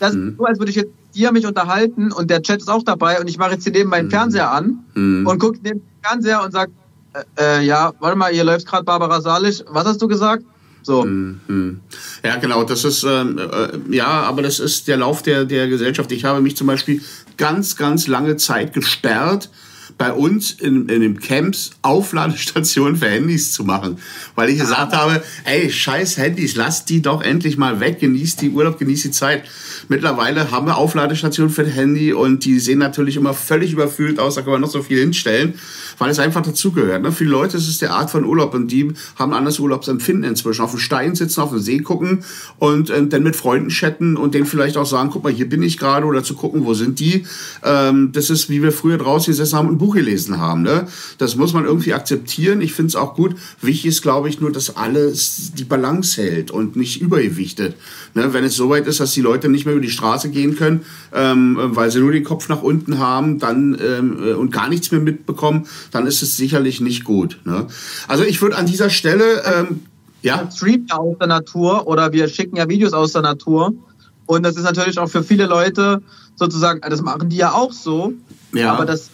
C: das ist mhm. so, als würde ich jetzt dir mich unterhalten und der Chat ist auch dabei und ich mache jetzt hier neben meinen mhm. Fernseher an mhm. und gucke neben den Fernseher und sag, äh, äh, ja, warte mal, hier läuft gerade Barbara Salisch. Was hast du gesagt? So.
B: Mhm. Ja, genau, das ist, ähm, äh, ja, aber das ist der Lauf der, der Gesellschaft. Ich habe mich zum Beispiel ganz, ganz lange Zeit gesperrt, bei uns in, in den Camps Aufladestationen für Handys zu machen. Weil ich gesagt habe, ey, scheiß Handys, lasst die doch endlich mal weg, genießt die Urlaub, genießt die Zeit. Mittlerweile haben wir Aufladestationen für das Handy und die sehen natürlich immer völlig überfüllt aus, da kann man noch so viel hinstellen, weil es einfach dazugehört. Ne? Viele Leute ist es der Art von Urlaub und die haben ein anderes Urlaubsempfinden inzwischen. Auf dem Stein sitzen, auf dem See gucken und äh, dann mit Freunden chatten und denen vielleicht auch sagen, guck mal, hier bin ich gerade oder zu gucken, wo sind die. Ähm, das ist, wie wir früher draußen gesessen haben und Buch gelesen haben. Ne? Das muss man irgendwie akzeptieren. Ich finde es auch gut. Wichtig ist, glaube ich, nur, dass alles die Balance hält und nicht übergewichtet. Ne? Wenn es soweit ist, dass die Leute nicht mehr über die Straße gehen können, ähm, weil sie nur den Kopf nach unten haben dann, ähm, äh, und gar nichts mehr mitbekommen, dann ist es sicherlich nicht gut. Ne? Also ich würde an dieser Stelle... Ähm, ja.
C: Streamen ja aus der Natur oder wir schicken ja Videos aus der Natur. Und das ist natürlich auch für viele Leute sozusagen, das machen die ja auch so. Ja. Aber das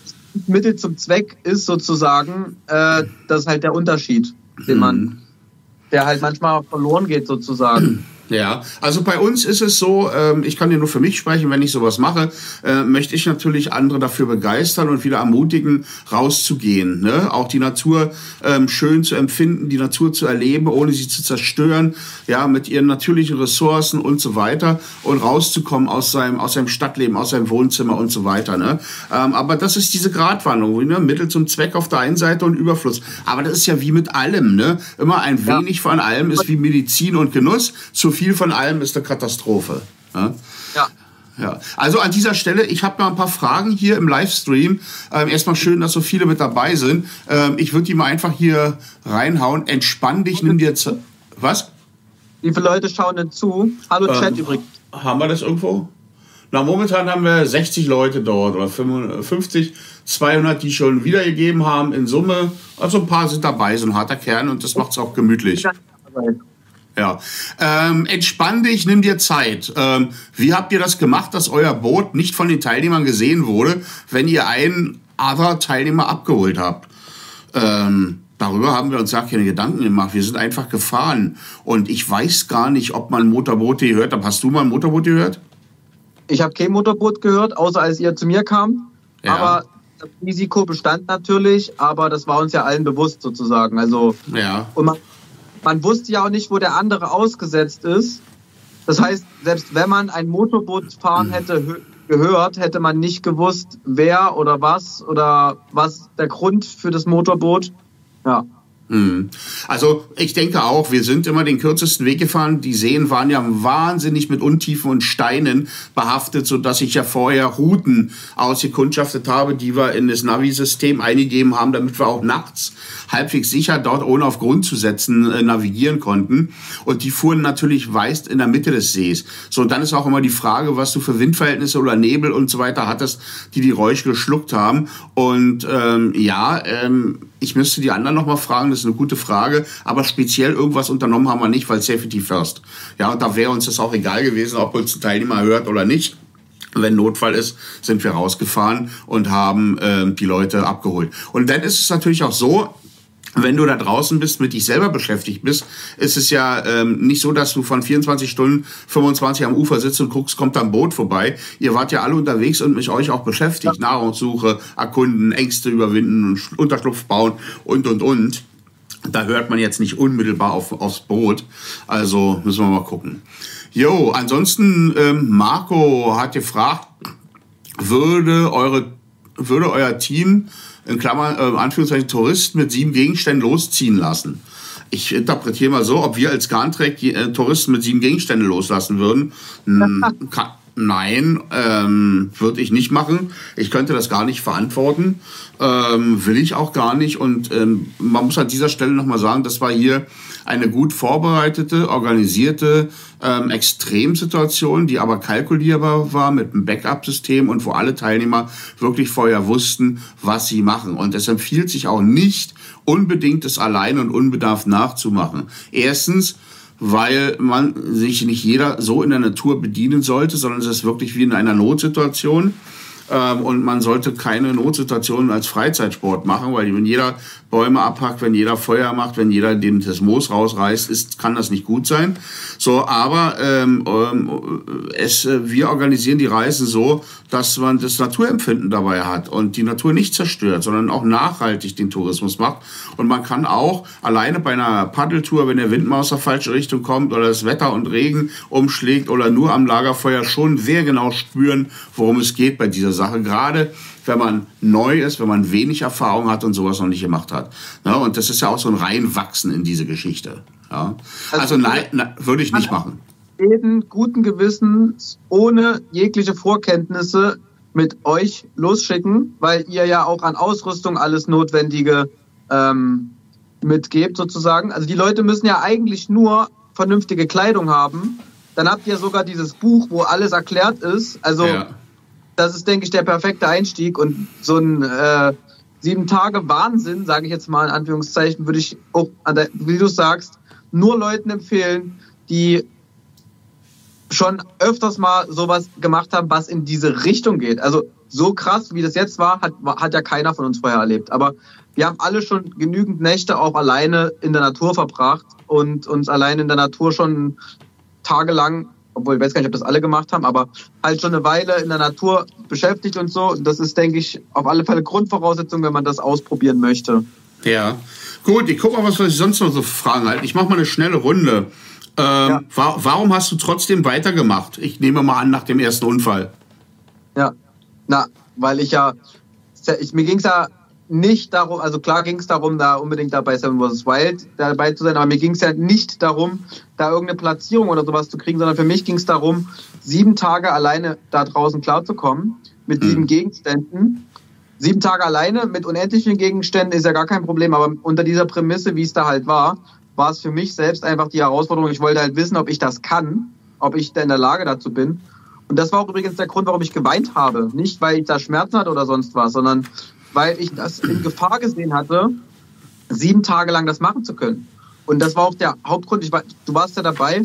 C: Mittel zum Zweck ist sozusagen, äh, das ist halt der Unterschied, den man, mhm. der halt manchmal verloren geht sozusagen.
B: Ja, also bei uns ist es so, ähm, ich kann dir nur für mich sprechen, wenn ich sowas mache, äh, möchte ich natürlich andere dafür begeistern und wieder ermutigen, rauszugehen. Ne? Auch die Natur ähm, schön zu empfinden, die Natur zu erleben, ohne sie zu zerstören, ja, mit ihren natürlichen Ressourcen und so weiter und rauszukommen aus seinem, aus seinem Stadtleben, aus seinem Wohnzimmer und so weiter. Ne? Ähm, aber das ist diese Gratwanderung, ne? Mittel zum Zweck auf der einen Seite und Überfluss. Aber das ist ja wie mit allem, ne? Immer ein wenig von allem ist wie Medizin und Genuss. Zu viel von allem ist eine Katastrophe. Ja. ja. Ja, also an dieser Stelle, ich habe noch ein paar Fragen hier im Livestream. Ähm, erstmal schön, dass so viele mit dabei sind. Ähm, ich würde die mal einfach hier reinhauen. Entspann dich, nimm dir Zeit. Was?
C: Wie viele Leute schauen denn zu? Hallo ähm, Chat übrigens.
B: Haben wir das irgendwo? Na, momentan haben wir 60 Leute dort oder 50, 200, die schon wiedergegeben haben in Summe. Also ein paar sind dabei, so ein harter Kern und das macht es auch gemütlich. Ja. Ähm, entspann dich, nimm dir Zeit. Ähm, wie habt ihr das gemacht, dass euer Boot nicht von den Teilnehmern gesehen wurde, wenn ihr einen other Teilnehmer abgeholt habt? Ähm, darüber haben wir uns gar keine Gedanken gemacht. Wir sind einfach gefahren. Und ich weiß gar nicht, ob man Motorboote gehört hat. Hast du mal ein Motorboot gehört?
C: Ich habe kein Motorboot gehört, außer als ihr zu mir kam. Ja. Aber das Risiko bestand natürlich, aber das war uns ja allen bewusst sozusagen. Also,
B: ja.
C: Und man man wusste ja auch nicht, wo der andere ausgesetzt ist. Das heißt, selbst wenn man ein Motorboot fahren hätte gehört, hätte man nicht gewusst, wer oder was oder was der Grund für das Motorboot. Ja.
B: Hm. Also ich denke auch, wir sind immer den kürzesten Weg gefahren. Die Seen waren ja wahnsinnig mit Untiefen und Steinen behaftet, so dass ich ja vorher Routen ausgekundschaftet habe, die wir in das Navi-System eingegeben haben, damit wir auch nachts halbwegs sicher dort ohne auf Grund zu setzen äh, navigieren konnten. Und die fuhren natürlich weist in der Mitte des Sees. So, und dann ist auch immer die Frage, was du für Windverhältnisse oder Nebel und so weiter hattest, die die Räusche geschluckt haben. Und ähm, ja, ähm, ich müsste die anderen noch mal fragen, das ist eine gute Frage, aber speziell irgendwas unternommen haben wir nicht, weil Safety First. Ja, und da wäre uns das auch egal gewesen, ob uns ein Teilnehmer hört oder nicht. Wenn Notfall ist, sind wir rausgefahren und haben äh, die Leute abgeholt. Und dann ist es natürlich auch so, wenn du da draußen bist, mit dich selber beschäftigt bist, ist es ja ähm, nicht so, dass du von 24 Stunden 25 am Ufer sitzt und guckst, kommt da ein Boot vorbei. Ihr wart ja alle unterwegs und mit euch auch beschäftigt. Ja. Nahrungssuche, erkunden, Ängste überwinden, Unterschlupf bauen und, und, und. Da hört man jetzt nicht unmittelbar auf, aufs Boot. Also müssen wir mal gucken. Jo, ansonsten, ähm, Marco hat gefragt, würde eure, würde euer Team in Klammern, äh, Anführungszeichen, Touristen mit sieben Gegenständen losziehen lassen. Ich interpretiere mal so, ob wir als Garntrek äh, Touristen mit sieben Gegenständen loslassen würden. Hm, kann, nein, ähm, würde ich nicht machen. Ich könnte das gar nicht verantworten. Ähm, will ich auch gar nicht. Und ähm, man muss an dieser Stelle nochmal sagen, das war hier eine gut vorbereitete, organisierte ähm, Extremsituation, die aber kalkulierbar war mit einem Backup-System und wo alle Teilnehmer wirklich vorher wussten, was sie machen. Und es empfiehlt sich auch nicht, unbedingt es allein und unbedarft nachzumachen. Erstens, weil man sich nicht jeder so in der Natur bedienen sollte, sondern es ist wirklich wie in einer Notsituation. Ähm, und man sollte keine Notsituationen als Freizeitsport machen, weil wenn jeder Bäume abhackt, wenn jeder Feuer macht, wenn jeder den, das Moos rausreißt, ist, kann das nicht gut sein. So, aber ähm, ähm, es, äh, wir organisieren die Reisen so, dass man das Naturempfinden dabei hat und die Natur nicht zerstört, sondern auch nachhaltig den Tourismus macht. Und man kann auch alleine bei einer Paddeltour, wenn der Wind mal aus der falschen Richtung kommt oder das Wetter und Regen umschlägt oder nur am Lagerfeuer schon sehr genau spüren, worum es geht bei dieser Sache. Gerade wenn man neu ist, wenn man wenig Erfahrung hat und sowas noch nicht gemacht hat. Ja, und das ist ja auch so ein Reinwachsen in diese Geschichte. Ja. Also, also nein, na, würde ich nicht machen.
C: Jeden guten Gewissens, ohne jegliche Vorkenntnisse mit euch losschicken, weil ihr ja auch an Ausrüstung alles Notwendige ähm, mitgebt sozusagen. Also die Leute müssen ja eigentlich nur vernünftige Kleidung haben. Dann habt ihr sogar dieses Buch, wo alles erklärt ist. Also ja das ist, denke ich, der perfekte Einstieg. Und so ein äh, sieben Tage Wahnsinn, sage ich jetzt mal in Anführungszeichen, würde ich auch, wie du sagst, nur Leuten empfehlen, die schon öfters mal sowas gemacht haben, was in diese Richtung geht. Also so krass, wie das jetzt war, hat, hat ja keiner von uns vorher erlebt. Aber wir haben alle schon genügend Nächte auch alleine in der Natur verbracht und uns alleine in der Natur schon tagelang obwohl ich weiß gar nicht, ob das alle gemacht haben, aber halt schon eine Weile in der Natur beschäftigt und so. Das ist, denke ich, auf alle Fälle Grundvoraussetzung, wenn man das ausprobieren möchte.
B: Ja. Gut, ich gucke mal, was ich sonst noch so Fragen halt. Ich mache mal eine schnelle Runde. Ähm, ja. wa warum hast du trotzdem weitergemacht? Ich nehme mal an, nach dem ersten Unfall.
C: Ja, na, weil ich ja, ich, mir ging es ja nicht darum, also klar ging es darum, da unbedingt da bei Seven vs. Wild dabei zu sein, aber mir ging es ja nicht darum, da irgendeine Platzierung oder sowas zu kriegen, sondern für mich ging es darum, sieben Tage alleine da draußen klarzukommen mit mhm. sieben Gegenständen. Sieben Tage alleine mit unendlichen Gegenständen ist ja gar kein Problem, aber unter dieser Prämisse, wie es da halt war, war es für mich selbst einfach die Herausforderung. Ich wollte halt wissen, ob ich das kann, ob ich da in der Lage dazu bin. Und das war auch übrigens der Grund, warum ich geweint habe. Nicht, weil ich da Schmerzen hatte oder sonst was, sondern weil ich das in Gefahr gesehen hatte, sieben Tage lang das machen zu können. Und das war auch der Hauptgrund. Ich war, du warst ja dabei,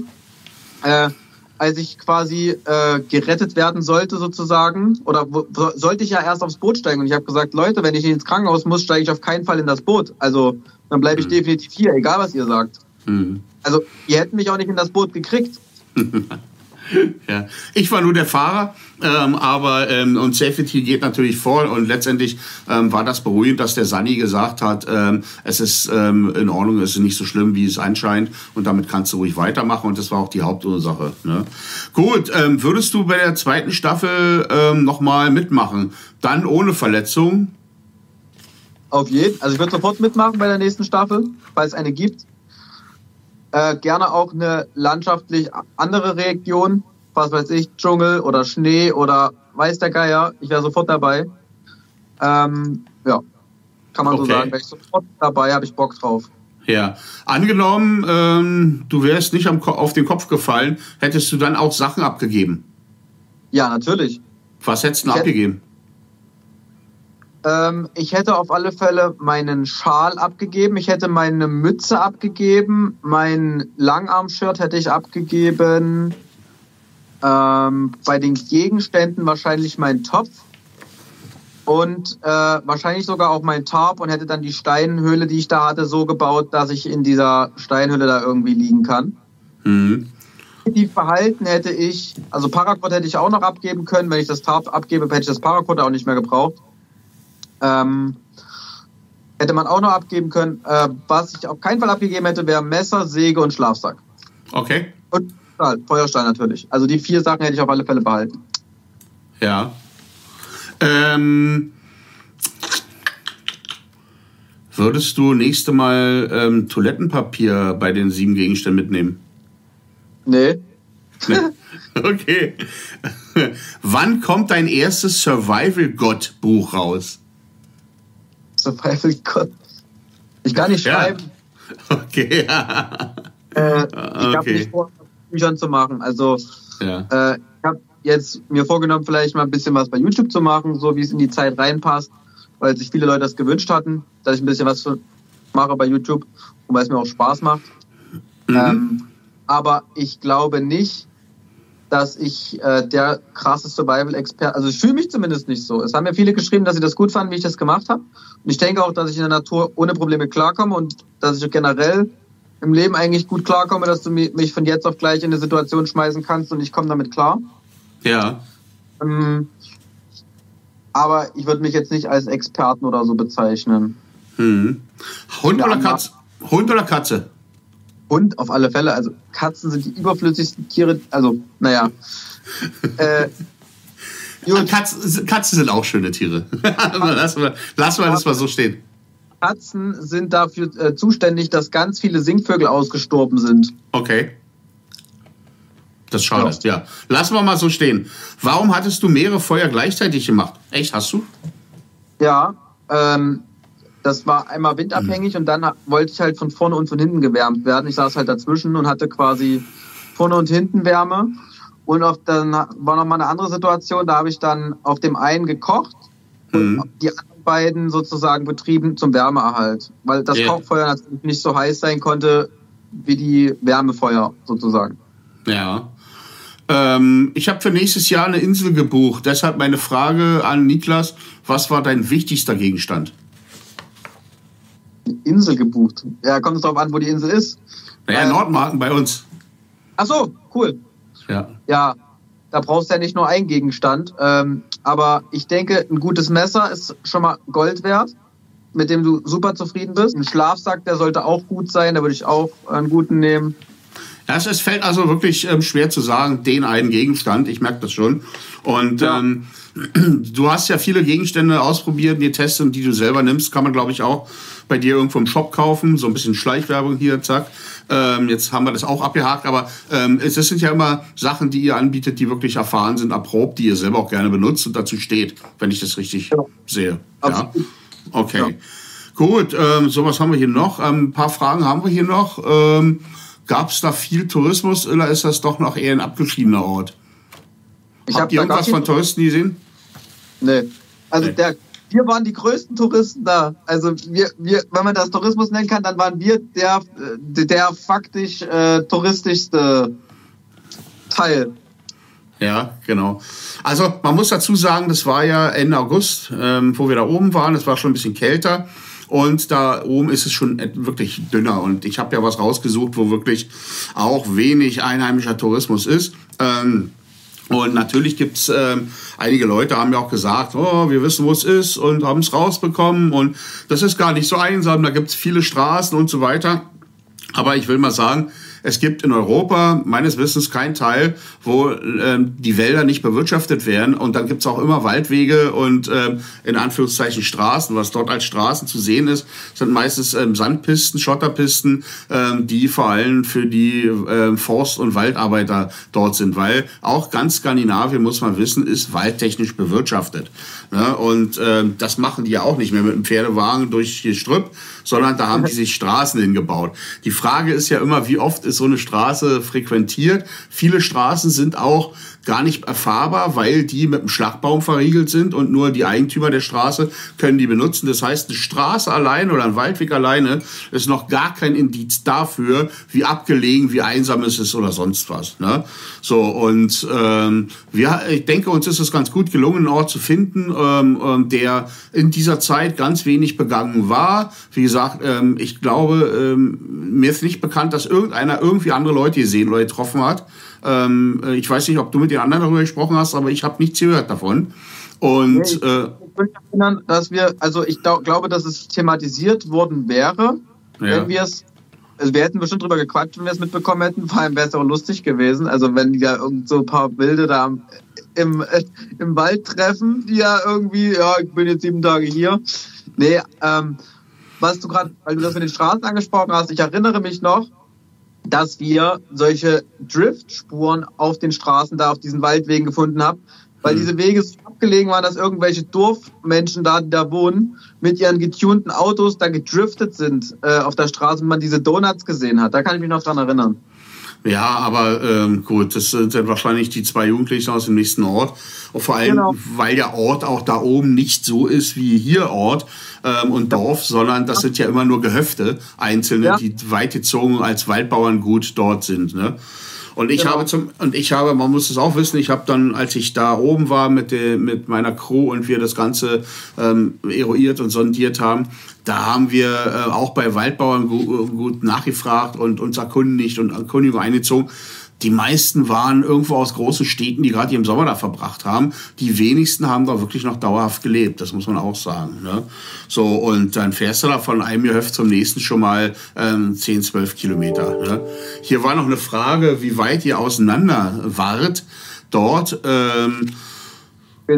C: äh, als ich quasi äh, gerettet werden sollte sozusagen. Oder wo, sollte ich ja erst aufs Boot steigen. Und ich habe gesagt, Leute, wenn ich ins Krankenhaus muss, steige ich auf keinen Fall in das Boot. Also dann bleibe ich mhm. definitiv hier, egal was ihr sagt. Mhm. Also ihr hättet mich auch nicht in das Boot gekriegt.
B: ja. Ich war nur der Fahrer, ähm, aber ähm, und Safety geht natürlich vor und letztendlich ähm, war das beruhigend, dass der Sani gesagt hat, ähm, es ist ähm, in Ordnung, es ist nicht so schlimm, wie es anscheint und damit kannst du ruhig weitermachen und das war auch die Hauptursache. Ne? Gut, ähm, würdest du bei der zweiten Staffel ähm, nochmal mitmachen? Dann ohne Verletzung?
C: Auf jeden, also ich würde sofort mitmachen bei der nächsten Staffel, falls es eine gibt. Äh, gerne auch eine landschaftlich andere Region, was weiß ich, Dschungel oder Schnee oder weiß der Geier. Ich wäre sofort dabei. Ähm, ja, kann man okay. so sagen. Wäre ich sofort dabei, habe ich Bock drauf.
B: Ja, angenommen, ähm, du wärst nicht am, auf den Kopf gefallen, hättest du dann auch Sachen abgegeben?
C: Ja, natürlich.
B: Was hättest du abgegeben?
C: Ähm, ich hätte auf alle Fälle meinen Schal abgegeben, ich hätte meine Mütze abgegeben, mein Langarm-Shirt hätte ich abgegeben. Ähm, bei den Gegenständen wahrscheinlich mein Topf und äh, wahrscheinlich sogar auch mein Tarp und hätte dann die Steinhöhle, die ich da hatte, so gebaut, dass ich in dieser Steinhöhle da irgendwie liegen kann. Mhm. Die Verhalten hätte ich, also Paracord hätte ich auch noch abgeben können. Wenn ich das Tarp abgebe, hätte ich das Paracord auch nicht mehr gebraucht. Ähm, hätte man auch noch abgeben können. Äh, was ich auf keinen Fall abgegeben hätte, wäre Messer, Säge und Schlafsack.
B: Okay.
C: Und Stahl, Feuerstein natürlich. Also die vier Sachen hätte ich auf alle Fälle behalten.
B: Ja. Ähm, würdest du nächste Mal ähm, Toilettenpapier bei den sieben Gegenständen mitnehmen?
C: Nee. nee.
B: Okay. Wann kommt dein erstes Survival-Gott-Buch raus?
C: Survival God. Ich kann nicht schreiben.
B: Ja. Okay.
C: Äh, ich okay. habe nicht vor, Büchern zu machen. Also ja. äh, ich habe jetzt mir vorgenommen, vielleicht mal ein bisschen was bei YouTube zu machen, so wie es in die Zeit reinpasst, weil sich viele Leute das gewünscht hatten, dass ich ein bisschen was mache bei YouTube und weil es mir auch Spaß macht. Mhm. Ähm, aber ich glaube nicht, dass ich äh, der krasse Survival-Experte, also ich fühle mich zumindest nicht so. Es haben mir viele geschrieben, dass sie das gut fanden, wie ich das gemacht habe. Und ich denke auch, dass ich in der Natur ohne Probleme klarkomme und dass ich generell im Leben eigentlich gut klarkomme, dass du mich von jetzt auf gleich in eine Situation schmeißen kannst und ich komme damit klar.
B: Ja.
C: Ähm, aber ich würde mich jetzt nicht als Experten oder so bezeichnen.
B: Hm. Hund, oder Katze? Hund oder Katze?
C: Hund auf alle Fälle. Also Katzen sind die überflüssigsten Tiere. Also, naja.
B: äh, Katzen, Katzen sind auch schöne Tiere. lassen wir, lassen wir das mal so stehen.
C: Katzen sind dafür äh, zuständig, dass ganz viele Singvögel ausgestorben sind.
B: Okay. Das schadet, ja. ja. Lassen wir mal so stehen. Warum hattest du mehrere Feuer gleichzeitig gemacht? Echt, hast du?
C: Ja, ähm, das war einmal windabhängig mhm. und dann wollte ich halt von vorne und von hinten gewärmt werden. Ich saß halt dazwischen und hatte quasi vorne und hinten Wärme. Und auf, dann war noch mal eine andere Situation, da habe ich dann auf dem einen gekocht mhm. und die anderen beiden sozusagen betrieben zum Wärmeerhalt. Weil das yeah. Kochfeuer natürlich nicht so heiß sein konnte wie die Wärmefeuer sozusagen.
B: Ja. Ähm, ich habe für nächstes Jahr eine Insel gebucht. Deshalb meine Frage an Niklas: Was war dein wichtigster Gegenstand?
C: Insel gebucht. Ja, kommt es darauf an, wo die Insel ist.
B: Naja, äh, Nordmarken bei uns.
C: Ach so, cool.
B: Ja.
C: Ja, da brauchst du ja nicht nur einen Gegenstand. Ähm, aber ich denke, ein gutes Messer ist schon mal Gold wert, mit dem du super zufrieden bist. Ein Schlafsack, der sollte auch gut sein, da würde ich auch einen guten nehmen.
B: Ja, es, fällt also wirklich ähm, schwer zu sagen, den einen Gegenstand. Ich merke das schon. Und ja. ähm, du hast ja viele Gegenstände ausprobiert, getestet und die du selber nimmst, kann man glaube ich auch bei dir irgendwo im Shop kaufen. So ein bisschen Schleichwerbung hier, zack. Ähm, jetzt haben wir das auch abgehakt, aber ähm, es, es sind ja immer Sachen, die ihr anbietet, die wirklich erfahren sind, erprobt, die ihr selber auch gerne benutzt und dazu steht, wenn ich das richtig ja. sehe. Ja? Okay. Ja. Gut, ähm, so was haben wir hier noch. Ähm, ein paar Fragen haben wir hier noch. Ähm, Gab es da viel Tourismus oder ist das doch noch eher ein abgeschiedener Ort? Ich Habt hab ihr irgendwas von Touristen gesehen?
C: Nee. Also nee. Der, wir waren die größten Touristen da. Also wir, wir, wenn man das Tourismus nennen kann, dann waren wir der, der faktisch äh, touristischste Teil.
B: Ja, genau. Also man muss dazu sagen, das war ja Ende August, ähm, wo wir da oben waren. Es war schon ein bisschen kälter. Und da oben ist es schon wirklich dünner. Und ich habe ja was rausgesucht, wo wirklich auch wenig einheimischer Tourismus ist. Ähm, und natürlich gibt's ähm, einige Leute, haben ja auch gesagt, oh, wir wissen, wo es ist und haben es rausbekommen. Und das ist gar nicht so einsam, da gibt's viele Straßen und so weiter. Aber ich will mal sagen, es gibt in Europa meines Wissens keinen Teil, wo ähm, die Wälder nicht bewirtschaftet werden. Und dann gibt es auch immer Waldwege und ähm, in Anführungszeichen Straßen. Was dort als Straßen zu sehen ist, sind meistens ähm, Sandpisten, Schotterpisten, ähm, die vor allem für die ähm, Forst- und Waldarbeiter dort sind. Weil auch ganz Skandinavien, muss man wissen, ist waldtechnisch bewirtschaftet. Ne? Und ähm, das machen die ja auch nicht mehr mit einem Pferdewagen durch Gestrüpp, sondern da haben die sich Straßen hingebaut. Die Frage ist ja immer, wie oft ist so eine Straße frequentiert? Viele Straßen sind auch gar nicht erfahrbar, weil die mit einem Schlagbaum verriegelt sind und nur die Eigentümer der Straße können die benutzen. Das heißt, eine Straße alleine oder ein Waldweg alleine ist noch gar kein Indiz dafür, wie abgelegen, wie einsam es ist oder sonst was. Ne? So und ähm, wir, ich denke, uns ist es ganz gut gelungen, einen Ort zu finden, ähm, ähm, der in dieser Zeit ganz wenig begangen war. Wie gesagt, ähm, ich glaube, ähm, mir ist nicht bekannt, dass irgendeiner irgendwie andere Leute gesehen oder getroffen hat. Ähm, äh, ich weiß nicht, ob du mit den anderen darüber gesprochen hast, aber ich habe nichts gehört davon. Und ich äh,
C: erinnern, dass wir, also ich glaube, dass es thematisiert worden wäre, ja. wenn wir es also wir hätten bestimmt drüber gequatscht, wenn wir es mitbekommen hätten. Vor allem wäre es auch lustig gewesen. Also wenn die ja irgend so ein paar Wilde da im, äh, im Wald treffen, die ja irgendwie, ja, ich bin jetzt sieben Tage hier. Nee, ähm, was du gerade, weil du das mit den Straßen angesprochen hast, ich erinnere mich noch, dass wir solche Driftspuren auf den Straßen da auf diesen Waldwegen gefunden haben, weil mhm. diese Wege so abgelegen waren, dass irgendwelche Dorfmenschen da, die da wohnen, mit ihren getunten Autos da gedriftet sind äh, auf der Straße und man diese Donuts gesehen hat. Da kann ich mich noch dran erinnern.
B: Ja, aber ähm, gut, das sind dann wahrscheinlich die zwei Jugendlichen aus dem nächsten Ort. Und vor allem, genau. weil der Ort auch da oben nicht so ist wie hier Ort ähm, und Dorf, sondern das sind ja immer nur Gehöfte, einzelne, ja. die weit gezogen als Waldbauerngut dort sind. Ne? Und ich genau. habe zum und ich habe, man muss es auch wissen, ich habe dann, als ich da oben war mit der, mit meiner Crew und wir das Ganze ähm, eruiert und sondiert haben, da haben wir äh, auch bei Waldbauern gut, gut nachgefragt und uns erkundigt und Erkundigung eingezogen. Die meisten waren irgendwo aus großen Städten, die gerade ihren Sommer da verbracht haben. Die wenigsten haben da wirklich noch dauerhaft gelebt, das muss man auch sagen. Ne? So, und dann fährst du da von einem Gehöft zum nächsten schon mal ähm, 10, 12 Kilometer. Ne? Hier war noch eine Frage, wie weit ihr auseinander wart dort. Ähm,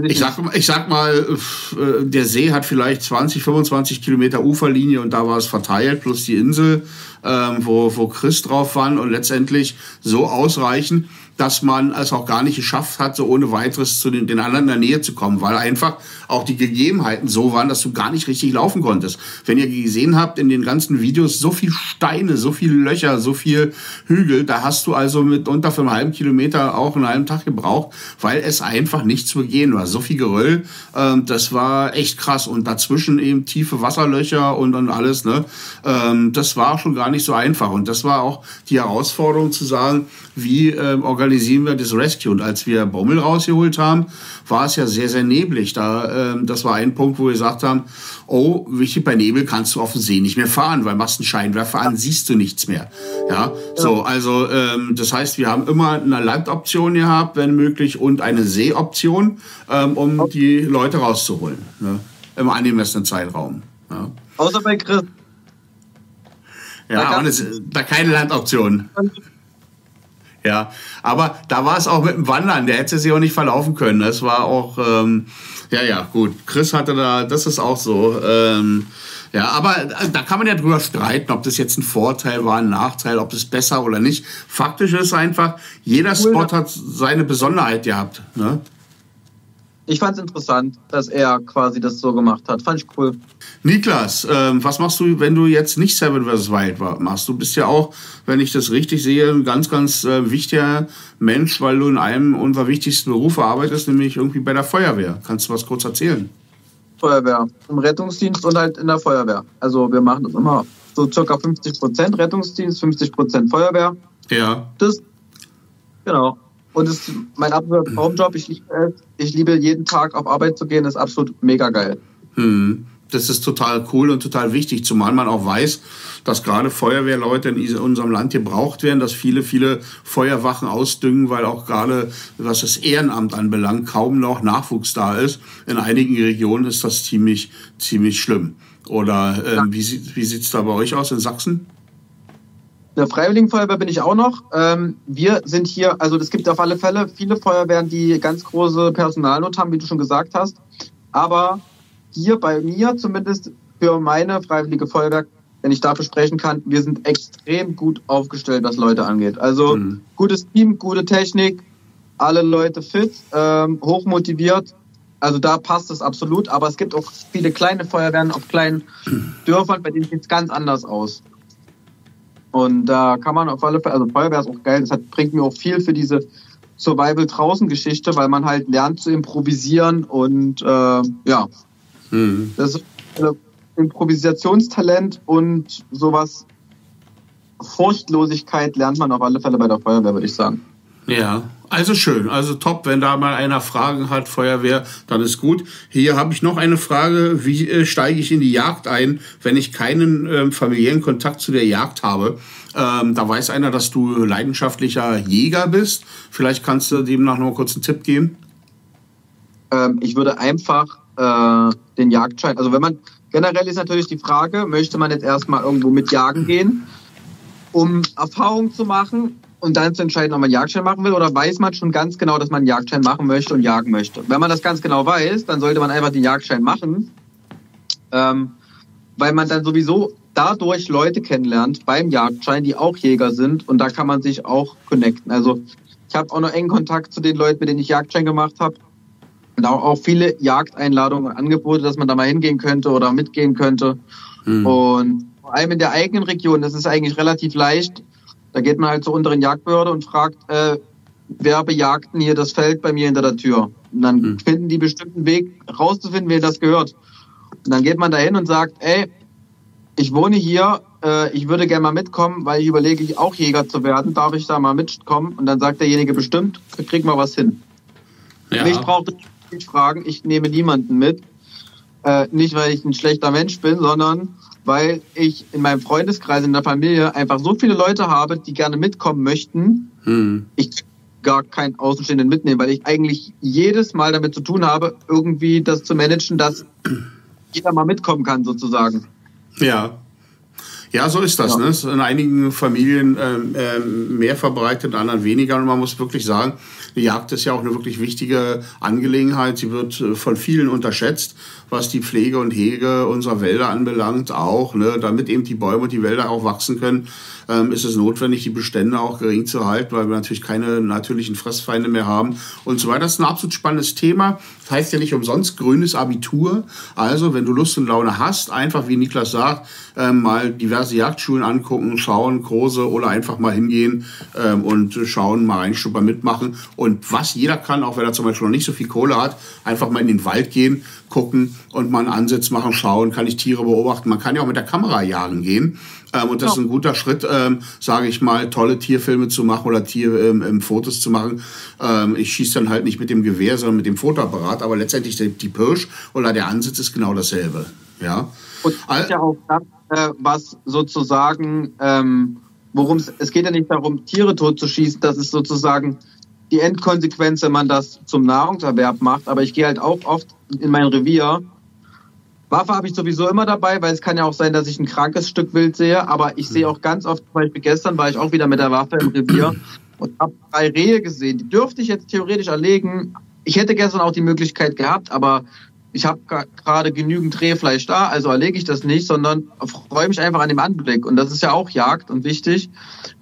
B: ich sag, ich sag mal, äh, der See hat vielleicht 20, 25 Kilometer Uferlinie und da war es verteilt, plus die Insel, ähm, wo, wo Chris drauf war und letztendlich so ausreichend, dass man es auch gar nicht geschafft hat, so ohne weiteres zu den, den anderen in der Nähe zu kommen, weil einfach auch die Gegebenheiten so waren, dass du gar nicht richtig laufen konntest. Wenn ihr gesehen habt in den ganzen Videos, so viel Steine, so viel Löcher, so viel Hügel, da hast du also mit unter für einen halben Kilometer auch einen halben Tag gebraucht, weil es einfach nicht zu begehen war. So viel Geröll, ähm, das war echt krass. Und dazwischen eben tiefe Wasserlöcher und, und alles, ne? Ähm, das war schon gar nicht so einfach. Und das war auch die Herausforderung zu sagen, wie ähm, organisieren wir das Rescue? Und als wir Bommel rausgeholt haben, war es ja sehr, sehr neblig. Da, ähm, das war ein Punkt, wo wir gesagt haben, oh, wichtig, bei Nebel kannst du auf dem See nicht mehr fahren, weil machst einen Scheinwerfer an, siehst du nichts mehr. Ja, so, also ähm, das heißt, wir haben immer eine Landoption gehabt, wenn möglich, und eine Seeoption, ähm, um die Leute rauszuholen. Ne? Im angemessenen Zeitraum. Ja.
C: Außer bei Chris.
B: Ja, da, und es, da keine Landoption. Ja, aber da war es auch mit dem Wandern, der hätte sich auch nicht verlaufen können. Das war auch, ähm, ja, ja, gut. Chris hatte da, das ist auch so. Ähm, ja, aber äh, da kann man ja drüber streiten, ob das jetzt ein Vorteil war, ein Nachteil, ob es besser oder nicht. Faktisch ist einfach, jeder Spot hat seine Besonderheit gehabt. Ne?
C: Ich fand es interessant, dass er quasi das so gemacht hat. Fand ich cool.
B: Niklas, ähm, was machst du, wenn du jetzt nicht Seven vs. Wild machst? Du bist ja auch, wenn ich das richtig sehe, ein ganz, ganz äh, wichtiger Mensch, weil du in einem unserer wichtigsten Berufe arbeitest, nämlich irgendwie bei der Feuerwehr. Kannst du was kurz erzählen?
C: Feuerwehr, im Rettungsdienst und halt in der Feuerwehr. Also wir machen das immer so circa 50 Prozent Rettungsdienst, 50 Prozent Feuerwehr.
B: Ja.
C: Das, genau. Und es ist mein absoluter Traumjob. Ich liebe es. Ich liebe jeden Tag auf Arbeit zu gehen. Das ist absolut mega geil.
B: Hm. Das ist total cool und total wichtig, zumal man auch weiß, dass gerade Feuerwehrleute in unserem Land gebraucht werden, dass viele, viele Feuerwachen ausdüngen, weil auch gerade, was das Ehrenamt anbelangt, kaum noch Nachwuchs da ist. In einigen Regionen ist das ziemlich, ziemlich schlimm. Oder ähm, wie, wie sieht es da bei euch aus in Sachsen?
C: Der Freiwilligenfeuerwehr bin ich auch noch. Ähm, wir sind hier, also es gibt auf alle Fälle viele Feuerwehren, die ganz große Personalnot haben, wie du schon gesagt hast. Aber hier bei mir zumindest für meine Freiwillige Feuerwehr, wenn ich dafür sprechen kann, wir sind extrem gut aufgestellt, was Leute angeht. Also mhm. gutes Team, gute Technik, alle Leute fit, ähm, hoch motiviert. Also da passt es absolut. Aber es gibt auch viele kleine Feuerwehren auf kleinen Dörfern, bei denen sieht es ganz anders aus. Und da kann man auf alle Fälle, also Feuerwehr ist auch geil, das hat, bringt mir auch viel für diese Survival draußen Geschichte, weil man halt lernt zu improvisieren und äh, ja, mhm. das ist Improvisationstalent und sowas Furchtlosigkeit lernt man auf alle Fälle bei der Feuerwehr, würde ich sagen.
B: Ja, also schön, also top. Wenn da mal einer Fragen hat, Feuerwehr, dann ist gut. Hier habe ich noch eine Frage. Wie äh, steige ich in die Jagd ein, wenn ich keinen äh, familiären Kontakt zu der Jagd habe? Ähm, da weiß einer, dass du leidenschaftlicher Jäger bist. Vielleicht kannst du dem noch kurz einen Tipp geben.
C: Ähm, ich würde einfach äh, den Jagdschein, also wenn man, generell ist natürlich die Frage, möchte man jetzt erstmal irgendwo mit jagen gehen, um Erfahrung zu machen und dann zu entscheiden, ob man Jagdschein machen will oder weiß man schon ganz genau, dass man einen Jagdschein machen möchte und jagen möchte. Wenn man das ganz genau weiß, dann sollte man einfach den Jagdschein machen, ähm, weil man dann sowieso dadurch Leute kennenlernt beim Jagdschein, die auch Jäger sind und da kann man sich auch connecten. Also ich habe auch noch engen Kontakt zu den Leuten, mit denen ich Jagdschein gemacht habe. Und auch, auch viele Jagdeinladungen und Angebote, dass man da mal hingehen könnte oder mitgehen könnte. Mhm. Und vor allem in der eigenen Region, das ist eigentlich relativ leicht, da geht man halt zur unteren Jagdbehörde und fragt, äh, wer bejagt denn hier das Feld bei mir hinter der Tür? Und dann mhm. finden die bestimmten Weg rauszufinden, wer das gehört. Und dann geht man dahin und sagt, ey, ich wohne hier äh, ich würde gerne mal mitkommen, weil ich überlege, auch Jäger zu werden. Darf ich da mal mitkommen? Und dann sagt derjenige bestimmt, krieg mal was hin. Ja. Mich braucht nicht fragen, ich nehme niemanden mit. Äh, nicht, weil ich ein schlechter Mensch bin, sondern weil ich in meinem Freundeskreis, in der Familie einfach so viele Leute habe, die gerne mitkommen möchten. Hm. Ich gar keinen Außenstehenden mitnehmen, weil ich eigentlich jedes Mal damit zu tun habe, irgendwie das zu managen, dass jeder mal mitkommen kann, sozusagen.
B: Ja. Ja, so ist das. Ja. Ne? ist in einigen Familien ähm, ähm, mehr verbreitet, in anderen weniger. Und man muss wirklich sagen, die Jagd ist ja auch eine wirklich wichtige Angelegenheit. Sie wird äh, von vielen unterschätzt was die Pflege und Hege unserer Wälder anbelangt, auch, ne, damit eben die Bäume und die Wälder auch wachsen können, ähm, ist es notwendig, die Bestände auch gering zu halten, weil wir natürlich keine natürlichen Fressfeinde mehr haben und so weiter. Das ist ein absolut spannendes Thema. Heißt ja nicht umsonst grünes Abitur. Also, wenn du Lust und Laune hast, einfach wie Niklas sagt, ähm, mal diverse Jagdschulen angucken, schauen, große oder einfach mal hingehen ähm, und schauen, mal reinschnuppern, mitmachen. Und was jeder kann, auch wenn er zum Beispiel noch nicht so viel Kohle hat, einfach mal in den Wald gehen, gucken und mal einen Ansatz machen, schauen, kann ich Tiere beobachten. Man kann ja auch mit der Kamera jagen gehen. Ähm, und das ist ein guter Schritt, ähm, sage ich mal, tolle Tierfilme zu machen oder Tierfotos ähm, zu machen. Ähm, ich schieße dann halt nicht mit dem Gewehr, sondern mit dem Fotoapparat. Aber letztendlich die, die Pirsch oder der Ansatz ist genau dasselbe. Ja.
C: Und das ist ja auch das, äh, was sozusagen, ähm, worum es, es geht ja nicht darum, Tiere totzuschießen, das ist sozusagen die Endkonsequenz, wenn man das zum Nahrungserwerb macht. Aber ich gehe halt auch oft in mein Revier. Waffe habe ich sowieso immer dabei, weil es kann ja auch sein, dass ich ein krankes Stück Wild sehe. Aber ich sehe auch ganz oft, zum Beispiel gestern war ich auch wieder mit der Waffe im Revier und habe drei Rehe gesehen. Die dürfte ich jetzt theoretisch erlegen. Ich hätte gestern auch die Möglichkeit gehabt, aber ich habe gerade genügend Rehfleisch da, also erlege ich das nicht, sondern freue mich einfach an dem Anblick. Und das ist ja auch Jagd und wichtig.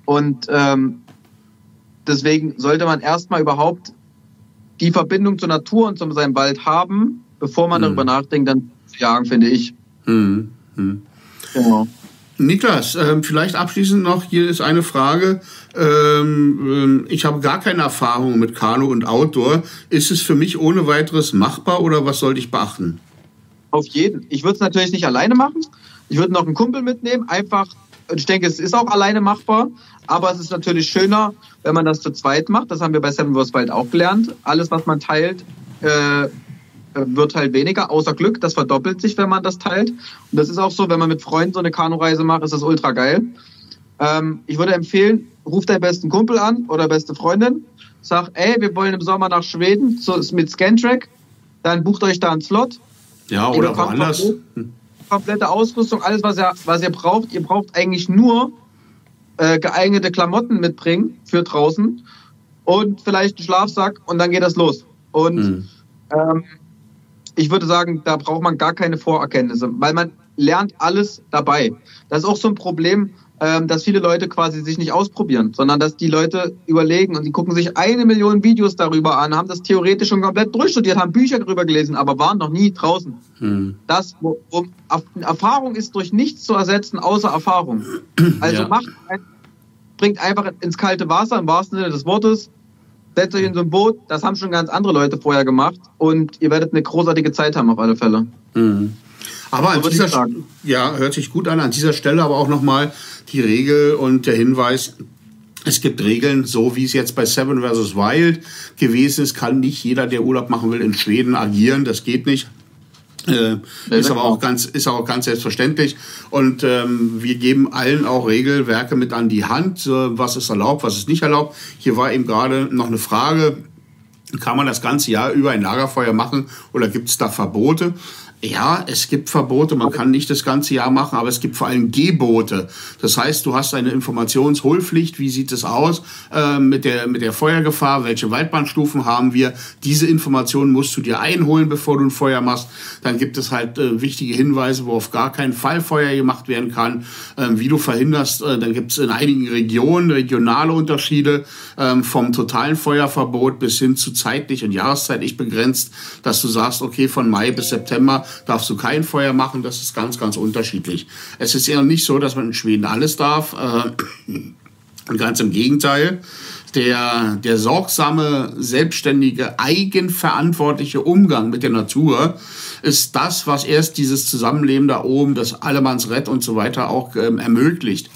C: Und ähm, deswegen sollte man erstmal überhaupt die Verbindung zur Natur und zu seinem Wald haben, bevor man hm. darüber nachdenkt, dann jagen, finde ich. Hm.
B: Hm. Genau. Niklas, äh, vielleicht abschließend noch, hier ist eine Frage. Ähm, äh, ich habe gar keine Erfahrung mit Kanu und Outdoor. Ist es für mich ohne weiteres machbar oder was sollte ich beachten?
C: Auf jeden. Ich würde es natürlich nicht alleine machen. Ich würde noch einen Kumpel mitnehmen, einfach ich denke, es ist auch alleine machbar, aber es ist natürlich schöner, wenn man das zu zweit macht. Das haben wir bei Seven Wars Wild auch gelernt. Alles, was man teilt, äh, wird halt weniger, außer Glück. Das verdoppelt sich, wenn man das teilt. Und das ist auch so, wenn man mit Freunden so eine Kanureise macht, ist das ultra geil. Ähm, ich würde empfehlen, ruf deinen besten Kumpel an oder beste Freundin. Sag, ey, wir wollen im Sommer nach Schweden so, mit Scantrack. Dann bucht euch da einen Slot.
B: Ja, oder woanders.
C: Komplette Ausrüstung, alles, was ihr, was ihr braucht. Ihr braucht eigentlich nur äh, geeignete Klamotten mitbringen für draußen und vielleicht einen Schlafsack und dann geht das los. Und mhm. ähm, ich würde sagen, da braucht man gar keine Vorerkenntnisse, weil man lernt alles dabei. Das ist auch so ein Problem, ähm, dass viele Leute quasi sich nicht ausprobieren, sondern dass die Leute überlegen und die gucken sich eine Million Videos darüber an, haben das theoretisch schon komplett durchstudiert, haben Bücher darüber gelesen, aber waren noch nie draußen. Hm. Das, wo, wo, Erfahrung ist durch nichts zu ersetzen, außer Erfahrung. Also ja. macht, bringt einfach ins kalte Wasser, im wahrsten Sinne des Wortes, setzt euch in so ein Boot, das haben schon ganz andere Leute vorher gemacht und ihr werdet eine großartige Zeit haben auf alle Fälle.
B: Hm. Aber an dieser ja, hört sich gut an. An dieser Stelle aber auch nochmal die Regel und der Hinweis, es gibt Regeln, so wie es jetzt bei Seven vs. Wild gewesen ist, kann nicht jeder, der Urlaub machen will, in Schweden agieren. Das geht nicht. Äh, ist aber auch ganz, ist auch ganz selbstverständlich. Und ähm, wir geben allen auch Regelwerke mit an die Hand, äh, was ist erlaubt, was ist nicht erlaubt. Hier war eben gerade noch eine Frage, kann man das ganze Jahr über ein Lagerfeuer machen oder gibt es da Verbote? Ja, es gibt Verbote, man kann nicht das ganze Jahr machen, aber es gibt vor allem Gebote. Das heißt, du hast eine Informationsholpflicht, wie sieht es aus äh, mit, der, mit der Feuergefahr, welche Waldbahnstufen haben wir. Diese Informationen musst du dir einholen, bevor du ein Feuer machst. Dann gibt es halt äh, wichtige Hinweise, wo auf gar keinen Fall Feuer gemacht werden kann, äh, wie du verhinderst. Äh, dann gibt es in einigen Regionen regionale Unterschiede ähm, vom totalen Feuerverbot bis hin zu zeitlich und jahreszeitlich begrenzt, dass du sagst, okay, von Mai bis September darfst du kein Feuer machen. Das ist ganz, ganz unterschiedlich. Es ist eher nicht so, dass man in Schweden alles darf. Äh, ganz im Gegenteil. der, der sorgsame, selbstständige, eigenverantwortliche Umgang mit der Natur ist das, was erst dieses Zusammenleben da oben, das Allemannsrett und so weiter auch ähm, ermöglicht.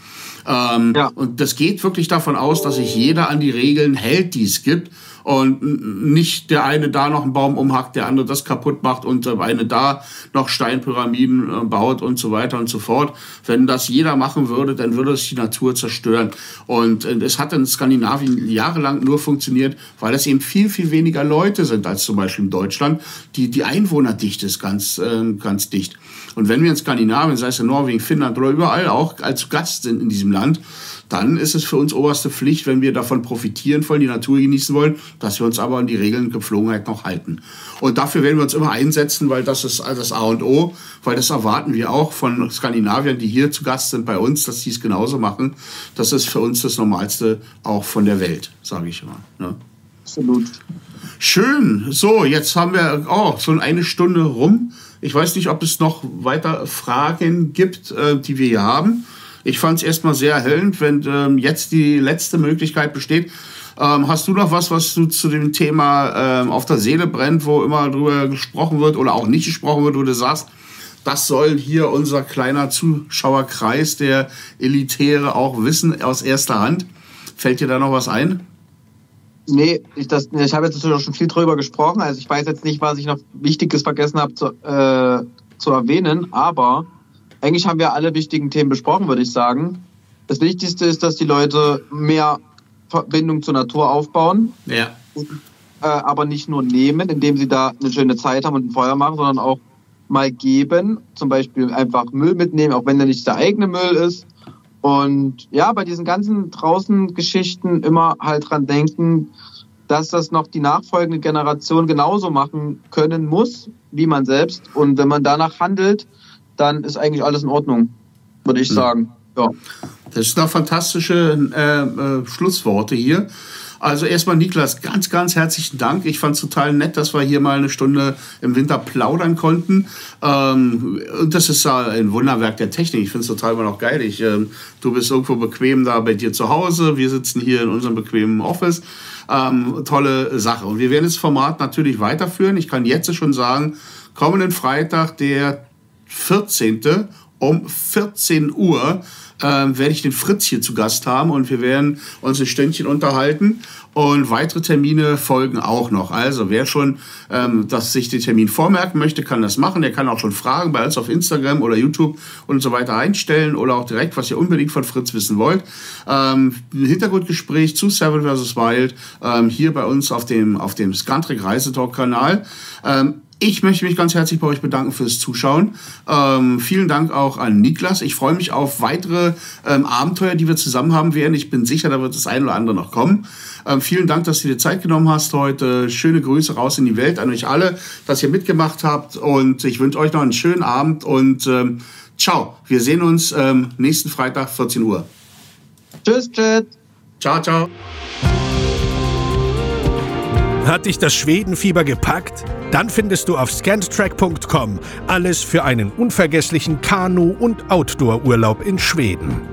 B: Ähm, ja. Und das geht wirklich davon aus, dass sich jeder an die Regeln hält, die es gibt und nicht der eine da noch einen Baum umhackt, der andere das kaputt macht und der eine da noch Steinpyramiden äh, baut und so weiter und so fort. Wenn das jeder machen würde, dann würde es die Natur zerstören. Und äh, es hat in Skandinavien jahrelang nur funktioniert, weil es eben viel, viel weniger Leute sind als zum Beispiel in Deutschland. Die, die Einwohnerdichte ist ganz, äh, ganz dicht. Und wenn wir in Skandinavien, sei es in Norwegen, Finnland oder überall auch als Gast sind in diesem Land, dann ist es für uns oberste Pflicht, wenn wir davon profitieren wollen, die Natur genießen wollen, dass wir uns aber an die Regeln und Gepflogenheit noch halten. Und dafür werden wir uns immer einsetzen, weil das ist das A und O, weil das erwarten wir auch von Skandinaviern, die hier zu Gast sind bei uns, dass die es genauso machen. Das ist für uns das Normalste auch von der Welt, sage ich immer. Ne?
C: Absolut.
B: Schön. So, jetzt haben wir oh, so eine Stunde rum. Ich weiß nicht, ob es noch weiter Fragen gibt, äh, die wir hier haben. Ich fand es erstmal sehr erhellend, wenn ähm, jetzt die letzte Möglichkeit besteht. Ähm, hast du noch was, was du zu dem Thema ähm, auf der Seele brennt, wo immer drüber gesprochen wird oder auch nicht gesprochen wird, wo du sagst, das soll hier unser kleiner Zuschauerkreis, der Elitäre, auch wissen aus erster Hand? Fällt dir da noch was ein?
C: Nee, ich, das, ich habe jetzt natürlich auch schon viel drüber gesprochen. Also ich weiß jetzt nicht, was ich noch Wichtiges vergessen habe zu, äh, zu erwähnen, aber eigentlich haben wir alle wichtigen Themen besprochen, würde ich sagen. Das Wichtigste ist, dass die Leute mehr Verbindung zur Natur aufbauen.
B: Ja.
C: Und, äh, aber nicht nur nehmen, indem sie da eine schöne Zeit haben und ein Feuer machen, sondern auch mal geben. Zum Beispiel einfach Müll mitnehmen, auch wenn der nicht der eigene Müll ist. Und ja, bei diesen ganzen draußen Geschichten immer halt dran denken, dass das noch die nachfolgende Generation genauso machen können muss, wie man selbst. Und wenn man danach handelt, dann ist eigentlich alles in Ordnung, würde ich hm. sagen. Ja.
B: Das sind doch fantastische äh, äh, Schlussworte hier. Also erstmal Niklas, ganz, ganz herzlichen Dank. Ich fand es total nett, dass wir hier mal eine Stunde im Winter plaudern konnten. Ähm, und das ist ein Wunderwerk der Technik. Ich finde es total immer noch geil. Ich, ähm, du bist irgendwo bequem da bei dir zu Hause. Wir sitzen hier in unserem bequemen Office. Ähm, tolle Sache. Und wir werden das Format natürlich weiterführen. Ich kann jetzt schon sagen, kommenden Freitag, der 14. um 14 Uhr äh, werde ich den Fritz hier zu Gast haben und wir werden uns ein Stündchen unterhalten und weitere Termine folgen auch noch. Also wer schon ähm, dass sich den Termin vormerken möchte, kann das machen. Der kann auch schon Fragen bei uns auf Instagram oder YouTube und so weiter einstellen oder auch direkt, was ihr unbedingt von Fritz wissen wollt. Ähm, ein Hintergrundgespräch zu Seven vs. Wild ähm, hier bei uns auf dem, auf dem Scantric Reisetalk Kanal. Ähm, ich möchte mich ganz herzlich bei euch bedanken fürs Zuschauen. Ähm, vielen Dank auch an Niklas. Ich freue mich auf weitere ähm, Abenteuer, die wir zusammen haben werden. Ich bin sicher, da wird das ein oder andere noch kommen. Ähm, vielen Dank, dass du dir Zeit genommen hast heute. Schöne Grüße raus in die Welt an euch alle, dass ihr mitgemacht habt. Und ich wünsche euch noch einen schönen Abend und ähm, ciao. Wir sehen uns ähm, nächsten Freitag, 14 Uhr.
C: Tschüss, tschüss.
B: Ciao, ciao.
A: Hat dich das Schwedenfieber gepackt? Dann findest du auf scanttrack.com alles für einen unvergesslichen Kanu- und Outdoor-Urlaub in Schweden.